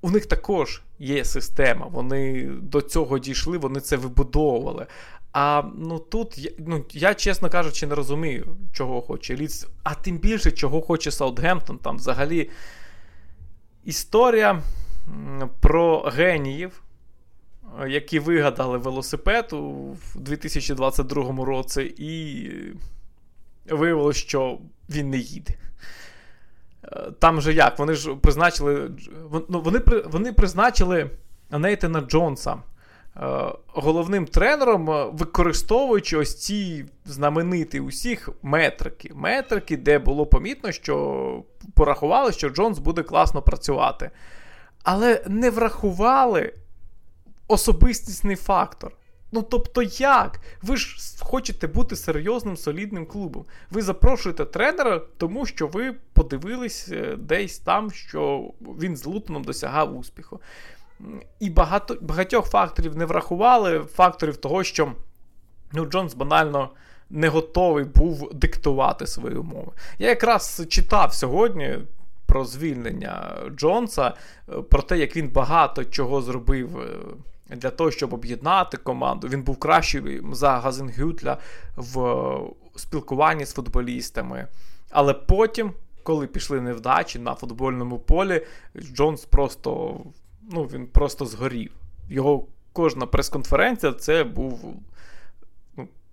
У них також є система, вони до цього дійшли, вони це вибудовували. А ну тут ну, я, чесно кажучи, не розумію, чого хоче Ліц, а тим більше, чого хоче Саутгемптон. Там взагалі історія про геніїв, які вигадали велосипед у 2022 році, і виявилося, що він не їде. Там же як? Вони ж призначили. Ну, Вони вони призначили Нейтана Джонса головним тренером, використовуючи ось ці знамениті усіх метрики. Метрики, де було помітно, що порахували, що Джонс буде класно працювати. Але не врахували особистісний фактор. Ну, тобто, як? Ви ж хочете бути серйозним солідним клубом. Ви запрошуєте тренера, тому що ви подивились е, десь там, що він з Лутоном досягав успіху. І багато, багатьох факторів не врахували, факторів того, що ну, Джонс банально не готовий був диктувати свої умови. Я якраз читав сьогодні. Про звільнення Джонса, е, про те, як він багато чого зробив е, для того, щоб об'єднати команду. Він був кращий за Газенгютля в спілкуванні з футболістами. Але потім, коли пішли невдачі на футбольному полі, Джонс просто ну, він просто згорів. Його кожна прес-конференція це був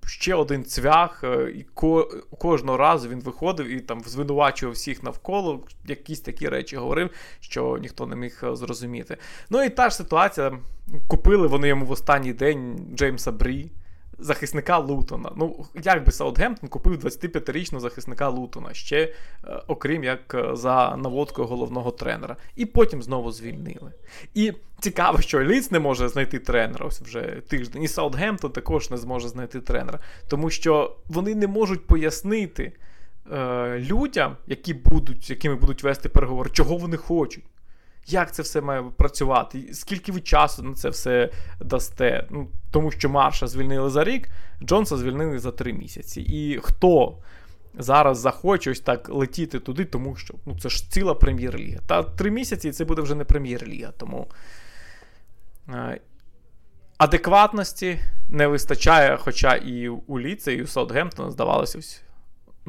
ще один цвях, е, і ко, кожного разу він виходив і там звинувачував всіх навколо, якісь такі речі говорив, що ніхто не міг е, зрозуміти. Ну і та ж ситуація. Купили вони йому в останній день Джеймса Брі захисника Лутона. Ну, як би Саутгемптон купив 25-річного захисника Лутона, ще е, окрім як е, за наводкою головного тренера. І потім знову звільнили. І цікаво, що Ліц не може знайти тренера ось вже тиждень. І Саутгемптон також не зможе знайти тренера. Тому що вони не можуть пояснити е, людям, які будуть, якими будуть вести переговори, чого вони хочуть як це все має працювати, скільки ви часу на це все дасте. Ну, Тому що Марша звільнили за рік, Джонса звільнили за три місяці. І хто зараз захоче ось так летіти туди, тому що ну, це ж ціла прем'єр-ліга. Та три місяці це буде вже не прем'єр-ліга. Тому е, адекватності не вистачає, хоча і у Ліце, і у Саутгемптона здавалося ось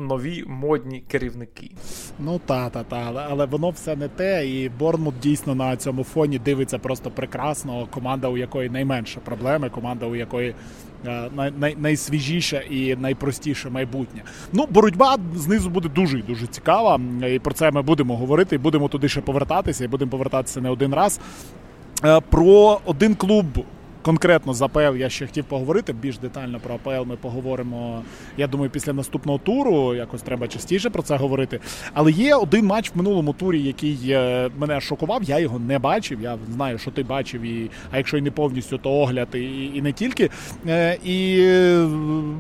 нові модні керівники. Ну та, та, та, але воно все не те. І Борнмут дійсно на цьому фоні дивиться просто прекрасно. Команда, у якої найменше проблеми, команда, у якої е, най, най, найсвіжіше і найпростіше майбутнє. Ну, боротьба знизу буде дуже і дуже цікава. І про це ми будемо говорити, і будемо туди ще повертатися, і будемо повертатися не один раз. Е, про один клуб конкретно за АПЛ я ще хотів поговорити. Більш детально про АПЛ ми поговоримо. Я думаю, після наступного туру якось треба частіше про це говорити. Але є один матч в минулому турі, який е, мене шокував. Я його не бачив. Я знаю, що ти бачив, і а якщо і не повністю, то огляд і, і не тільки. Е, і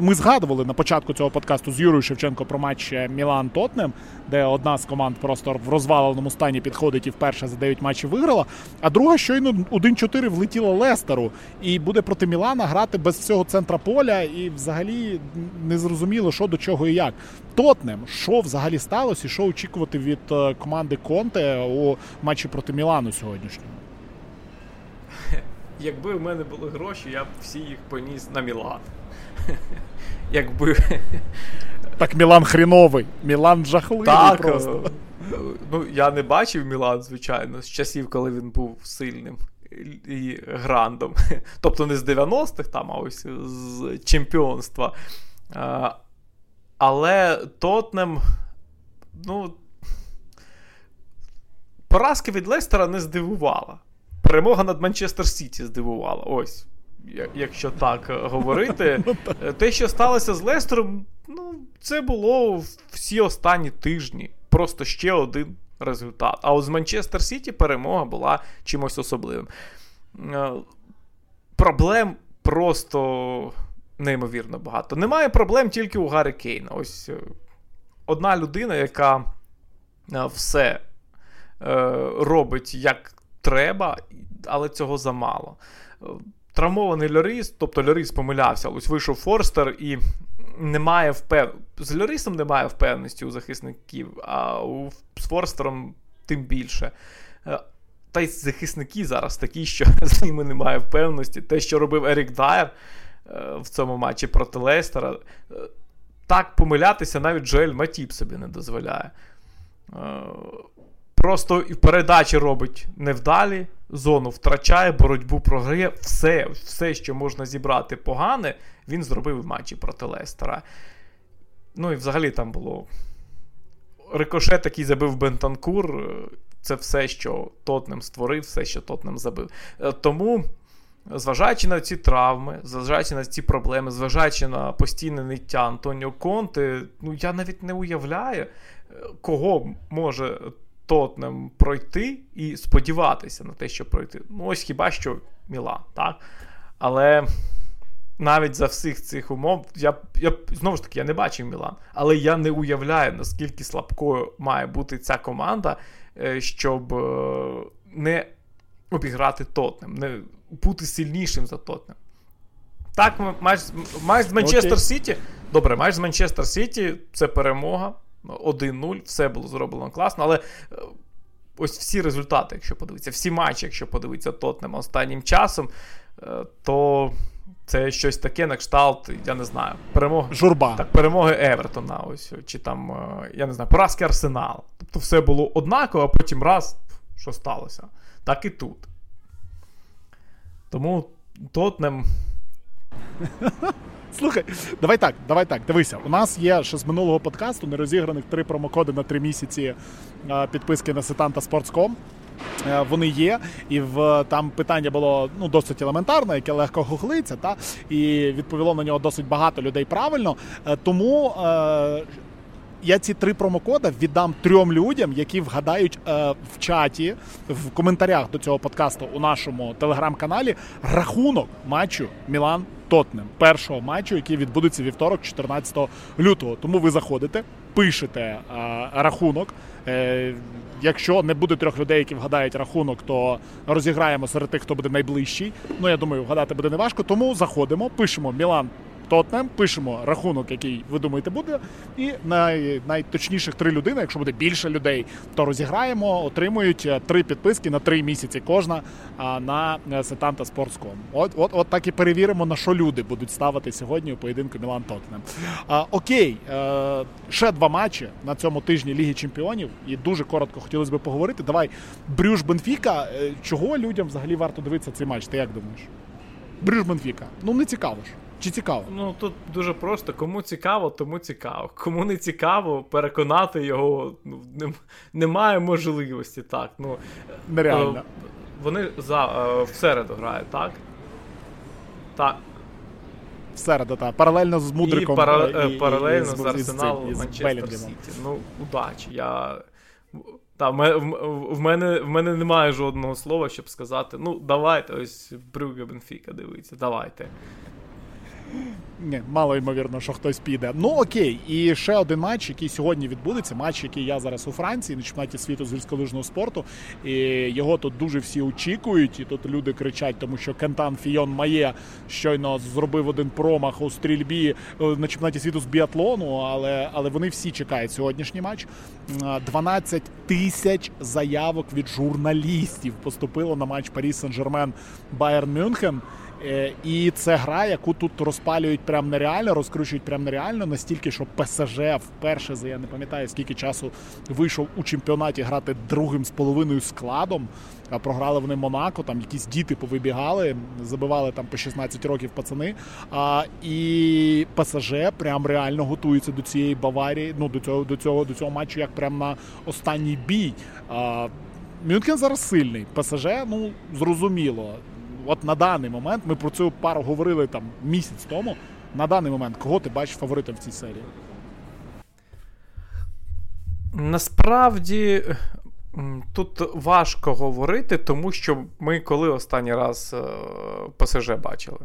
ми згадували на початку цього подкасту з Юрою Шевченко про матч Мілан Тотнем, де одна з команд просто в розваленому стані підходить і вперше за 9 матчів виграла. А друга щойно 1-4 влетіла Лестеру і буде проти Мілана грати без всього центра поля, і взагалі не зрозуміло, що до чого і як. Тотнем, що взагалі сталося, і що очікувати від е, команди Конте у матчі проти Мілану сьогоднішнього? <laughs> Якби в мене були гроші, я б всі їх поніс на Мілан. <laughs> Якби. Так Мілан хріновий, Мілан жахливий так, просто. Ну, Я не бачив Мілан, звичайно, з часів, коли він був сильним і грандом. <laughs> Тобто не з 90-х, там, а ось з чемпіонства. Але Тотнем, ну. Поразка від Лестера не здивувала. Перемога над Манчестер Сіті здивувала. Ось. Якщо так говорити, <laughs> ну, те, що сталося з Лестером, ну, це було всі останні тижні. Просто ще один результат. А от з Манчестер Сіті перемога була чимось особливим. Е, проблем просто неймовірно багато. Немає проблем тільки у Гаррі Кейна. Ось е, одна людина, яка е, все робить як треба, але цього замало. Травмований Льоріс, тобто Льоріс помилявся, ось вийшов Форстер і немає впев... з Льорісом немає впевненості у захисників, а у... з Форстером тим більше. Е, та й захисники зараз такі, що <laughs> з ними немає впевненості. Те, що робив Ерік Дайер е, в цьому матчі проти Лестера, е, так помилятися навіть Джоель Матіп собі не дозволяє. Просто і передачі робить невдалі, зону втрачає, боротьбу програє. Все, все, що можна зібрати погане, він зробив в матчі проти Лестера. Ну і взагалі там було. Рикошет, який забив Бентанкур, це все, що Тотнем створив, все, що Тотнем забив. Е, тому Зважаючи на ці травми, зважаючи на ці проблеми, зважаючи на постійне ниття Антоніо Конте, ну я навіть не уявляю, кого може Тотнем пройти і сподіватися на те, що пройти. Ну, ось хіба що Мілан, так? Але навіть за всіх цих умов, я я знову ж таки я не бачив Мілан, але я не уявляю, наскільки слабкою має бути ця команда, е, щоб е, не обіграти Тотнем, не бути сильнішим за Тотнем. Так, матч, матч з Манчестер Сіті. Добре, матч з Манчестер Сіті це перемога. 1-0, все було зроблено класно, але е, ось всі результати, якщо подивитися, всі матчі, якщо подивитися Тотнем останнім часом, то це щось таке на кшталт, я не знаю, перемоги Журба. Так, перемоги Евертона, ось, чи там, е, я не знаю, поразки Арсенал. Тобто все було однаково, а потім раз, що сталося. Так і тут. Тому Тотнем. <laughs> Слухай, давай так, давай так. Дивися, у нас є ще з минулого подкасту нерозіграних три промокоди на три місяці е, підписки на Сетанта Sports.com. Е, вони є, і в там питання було ну досить елементарне, яке легко гуглиться, та і відповіло на нього досить багато людей правильно. Е, тому я ці три промокода віддам трьом людям, які вгадають е, в чаті, в коментарях до цього подкасту у нашому телеграм-каналі рахунок матчу Мілан. Тотнем першого матчу, який відбудеться вівторок, 14 лютого. Тому ви заходите, пишете е, рахунок. Е, Якщо не буде трьох людей, які вгадають рахунок, то розіграємо серед тих, хто буде найближчий. Ну я думаю, вгадати буде неважко. Тому заходимо, пишемо Мілан Тотнем, пишемо рахунок, який ви думаєте буде, і най, найточніших три людини, якщо буде більше людей, то розіграємо, отримують е, три підписки на три місяці кожна на Сетанта Спортском. От, от, от так і перевіримо, на що люди будуть ставити сьогодні у поєдинку Мілан Тотнем. Окей, е, ще два матчі на цьому тижні Ліги Чемпіонів, і дуже коротко хотілося б поговорити. Давай Брюш Бенфіка. Е, чого людям взагалі варто дивитися цей матч? Ти як думаєш? Брюгге Бенфіка. Ну не цікаво ж. Чи цікаво? Ну тут дуже просто. Кому цікаво, тому цікаво. Кому не цікаво, переконати його ну, немає можливості. так. Ну, Нереально. Е, вони за, е, в середу грають, так? Так. В середу, так. Паралельно з Мудриком. І, пара, і, і паралельно і, з Арсеналом Манчестер Сіті. Ну, удачі. Я... Та, в, в, мене в мене немає жодного слова, щоб сказати: ну, давайте, ось Брюгге Бенфіка, дивіться, давайте. Ні, мало ймовірно, що хтось піде. Ну окей, і ще один матч, який сьогодні відбудеться. Матч, який я зараз у Франції на чемпіонаті світу з гірськолижного спорту. І його тут дуже всі очікують. І тут люди кричать, тому що Кентан Фійон Має щойно зробив один промах у стрільбі е, на чемпіонаті світу з біатлону. Але але вони всі чекають сьогоднішній матч. 12 тисяч заявок від журналістів поступило на матч Парі Сен-Жермен Байерн Мюнхен. Е, і це гра, яку тут розпалюють прям нереально, розкручують прям нереально, настільки, що ПСЖ вперше за я не пам'ятаю, скільки часу вийшов у чемпіонаті грати другим з половиною складом. Програли вони Монако, там якісь діти повибігали, забивали там по 16 років пацани. А, І ПСЖ прям реально готується до цієї Баварії, ну до цього до цього до цього матчу, як прям на останній бій. А, Мюнхен зараз сильний. ПСЖ, ну зрозуміло от на даний момент ми про цю пару говорили там місяць тому. На даний момент, кого ти бачиш фаворитом в цій серії? Насправді тут важко говорити, тому що ми коли останній раз е, ПСЖ бачили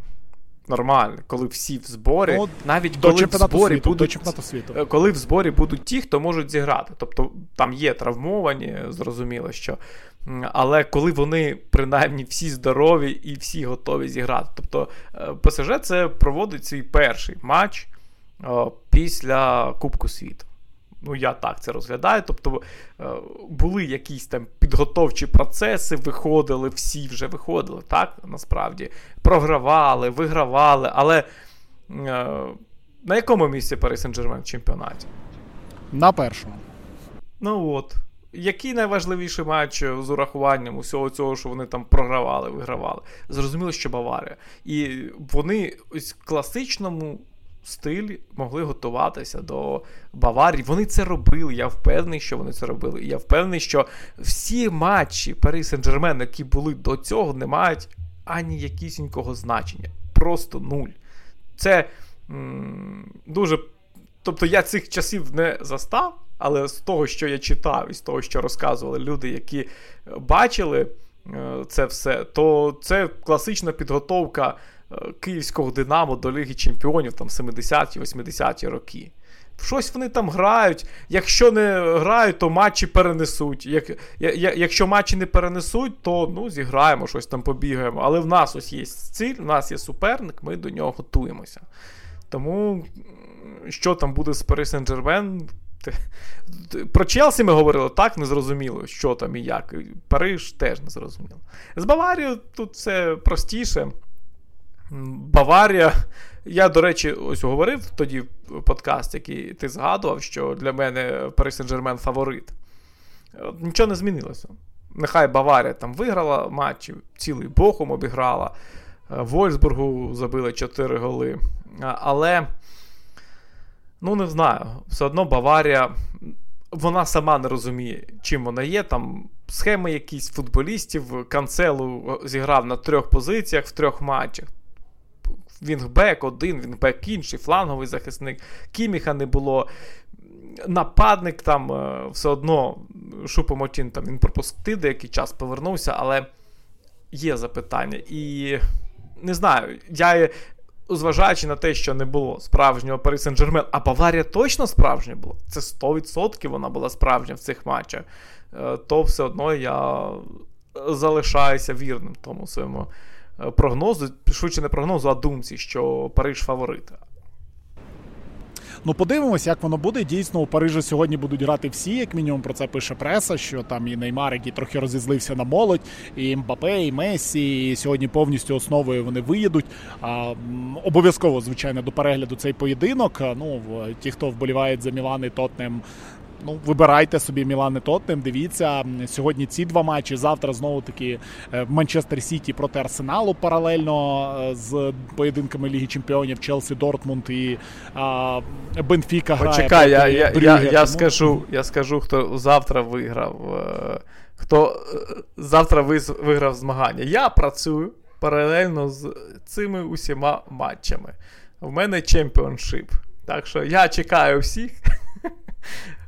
нормально, коли всі в зборі, ну, навіть коли в зборі світу, будуть до світу. Е, коли в зборі будуть ті, хто можуть зіграти. Тобто там є травмовані, зрозуміло, що. Але коли вони принаймні всі здорові і всі готові зіграти. Тобто е, ПСЖ це проводить свій перший матч о, після Кубку світу. Ну, я так це розглядаю. Тобто е, були якісь там підготовчі процеси, виходили, всі вже виходили, так, насправді. Програвали, вигравали, але е, на якому місці Пари Сен-Жермен в чемпіонаті? На першому. Ну от. Який найважливіший матч з урахуванням усього цього, що вони там програвали, вигравали? Зрозуміло, що Баварія. І вони ось в класичному стилі могли готуватися до Баварії. Вони це робили. Я впевнений, що вони це робили. І я впевнений, що всі матчі Пари Сен-Жермен, які були до цього, не мають ані якісінького значення. Просто нуль. Це м- дуже. Тобто я цих часів не застав, але з того, що я читав, і з того, що розказували люди, які бачили е, це все, то це класична підготовка київського Динамо до Ліги Чемпіонів там 70-ті, 80-ті роки. Щось вони там грають. Якщо не грають, то матчі перенесуть. Як, я, Якщо матчі не перенесуть, то ну, зіграємо, щось там побігаємо. Але в нас ось є ціль, в нас є суперник, ми до нього готуємося. Тому, що там буде з Парі Сен-Жермен, про Челсі ми говорили, так не зрозуміло, що там і як. Париж теж не зрозуміло. З Баварією тут все простіше. Баварія. Я, до речі, ось говорив тоді в подкаст, який ти згадував, що для мене Париж Сен-Жермен фаворит. Нічого не змінилося. Нехай Баварія там виграла матчі, цілий Бохом обіграла. Вольсбургу забили 4 голи. Але, ну, не знаю, все одно Баварія. Вона сама не розуміє, чим вона є. Там схеми якісь футболістів. Канцелу зіграв на трьох позиціях в трьох матчах. Вінгбек один, вінгбек інший, фланговий захисник, Кіміха не було. Нападник там е, все одно Шупомотін там він пропустив деякий час, повернувся, але є запитання. І не знаю, я, зважаючи на те, що не було справжнього Парі Сен-Жермен, а Баварія точно справжня була. Це 100% вона була справжня в цих матчах, е, то все одно я залишаюся вірним тому своєму. Е, прогнозу, швидше не прогнозу, а думці, що Париж фаворит. Ну, подивимось, як воно буде. Дійсно, у Парижі сьогодні будуть грати всі, як мінімум, про це пише преса, що там і Неймар, який трохи розізлився на молодь, і Мбапе, і Месі. І сьогодні повністю основою вони виїдуть. А, Обов'язково, звичайно, до перегляду цей поєдинок. Ну, ті, хто вболівають за Мілан і Тотнем, Ну, вибирайте собі Мілан і Тоттенем, Дивіться сьогодні. Ці два матчі. Завтра знову таки е, Манчестер Сіті проти Арсеналу паралельно е, з поєдинками Ліги Чемпіонів Челсі, Дортмунд і а, Бенфіка. грає Почекай, я я, я, я, тому... скажу, я скажу, хто завтра виграв. Е, хто завтра виграв змагання. Я працюю паралельно з цими усіма матчами. В мене чемпіоншип. Так що я чекаю всіх. <laughs>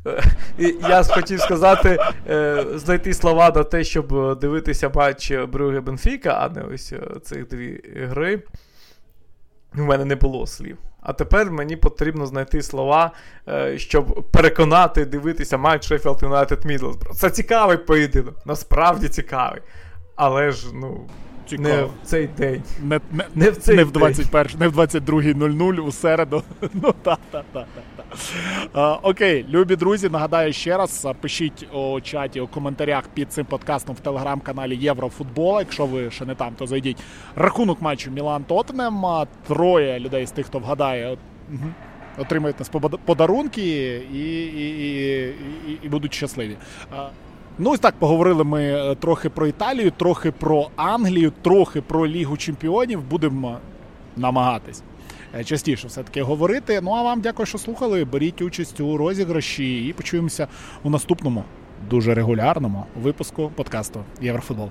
Я хотів сказати, е, знайти слова на те, щоб дивитися матч Брюге Бенфіка, а не ось е, цих дві гри. У мене не було слів. А тепер мені потрібно знайти слова, е, щоб переконати дивитися матч Шеффілд Юнайтед Мідлсбро. Це цікавий поєдинок, насправді цікавий. Але ж, ну. Цікаво. Не в цей день. Не не, не в цей не в 21, не в 22.00 у середу. <laughs> Ну, та-та-та. Окей, любі друзі, нагадаю ще раз. Пишіть у чаті у коментарях під цим подкастом в телеграм-каналі Єврофутбол. Якщо ви ще не там, то зайдіть. Рахунок матчу Мілан Тоттенем. Троє людей з тих, хто вгадає. Отримають нас подарунки і і, і, і, і будуть щасливі. Ну, ось так поговорили ми е, трохи про Італію, трохи про Англію, трохи про Лігу Чемпіонів. Будемо намагатись е, частіше все-таки говорити. Ну а вам дякую, що слухали. Беріть участь у розіграші і почуємося у наступному дуже регулярному випуску подкасту Єврофутбол.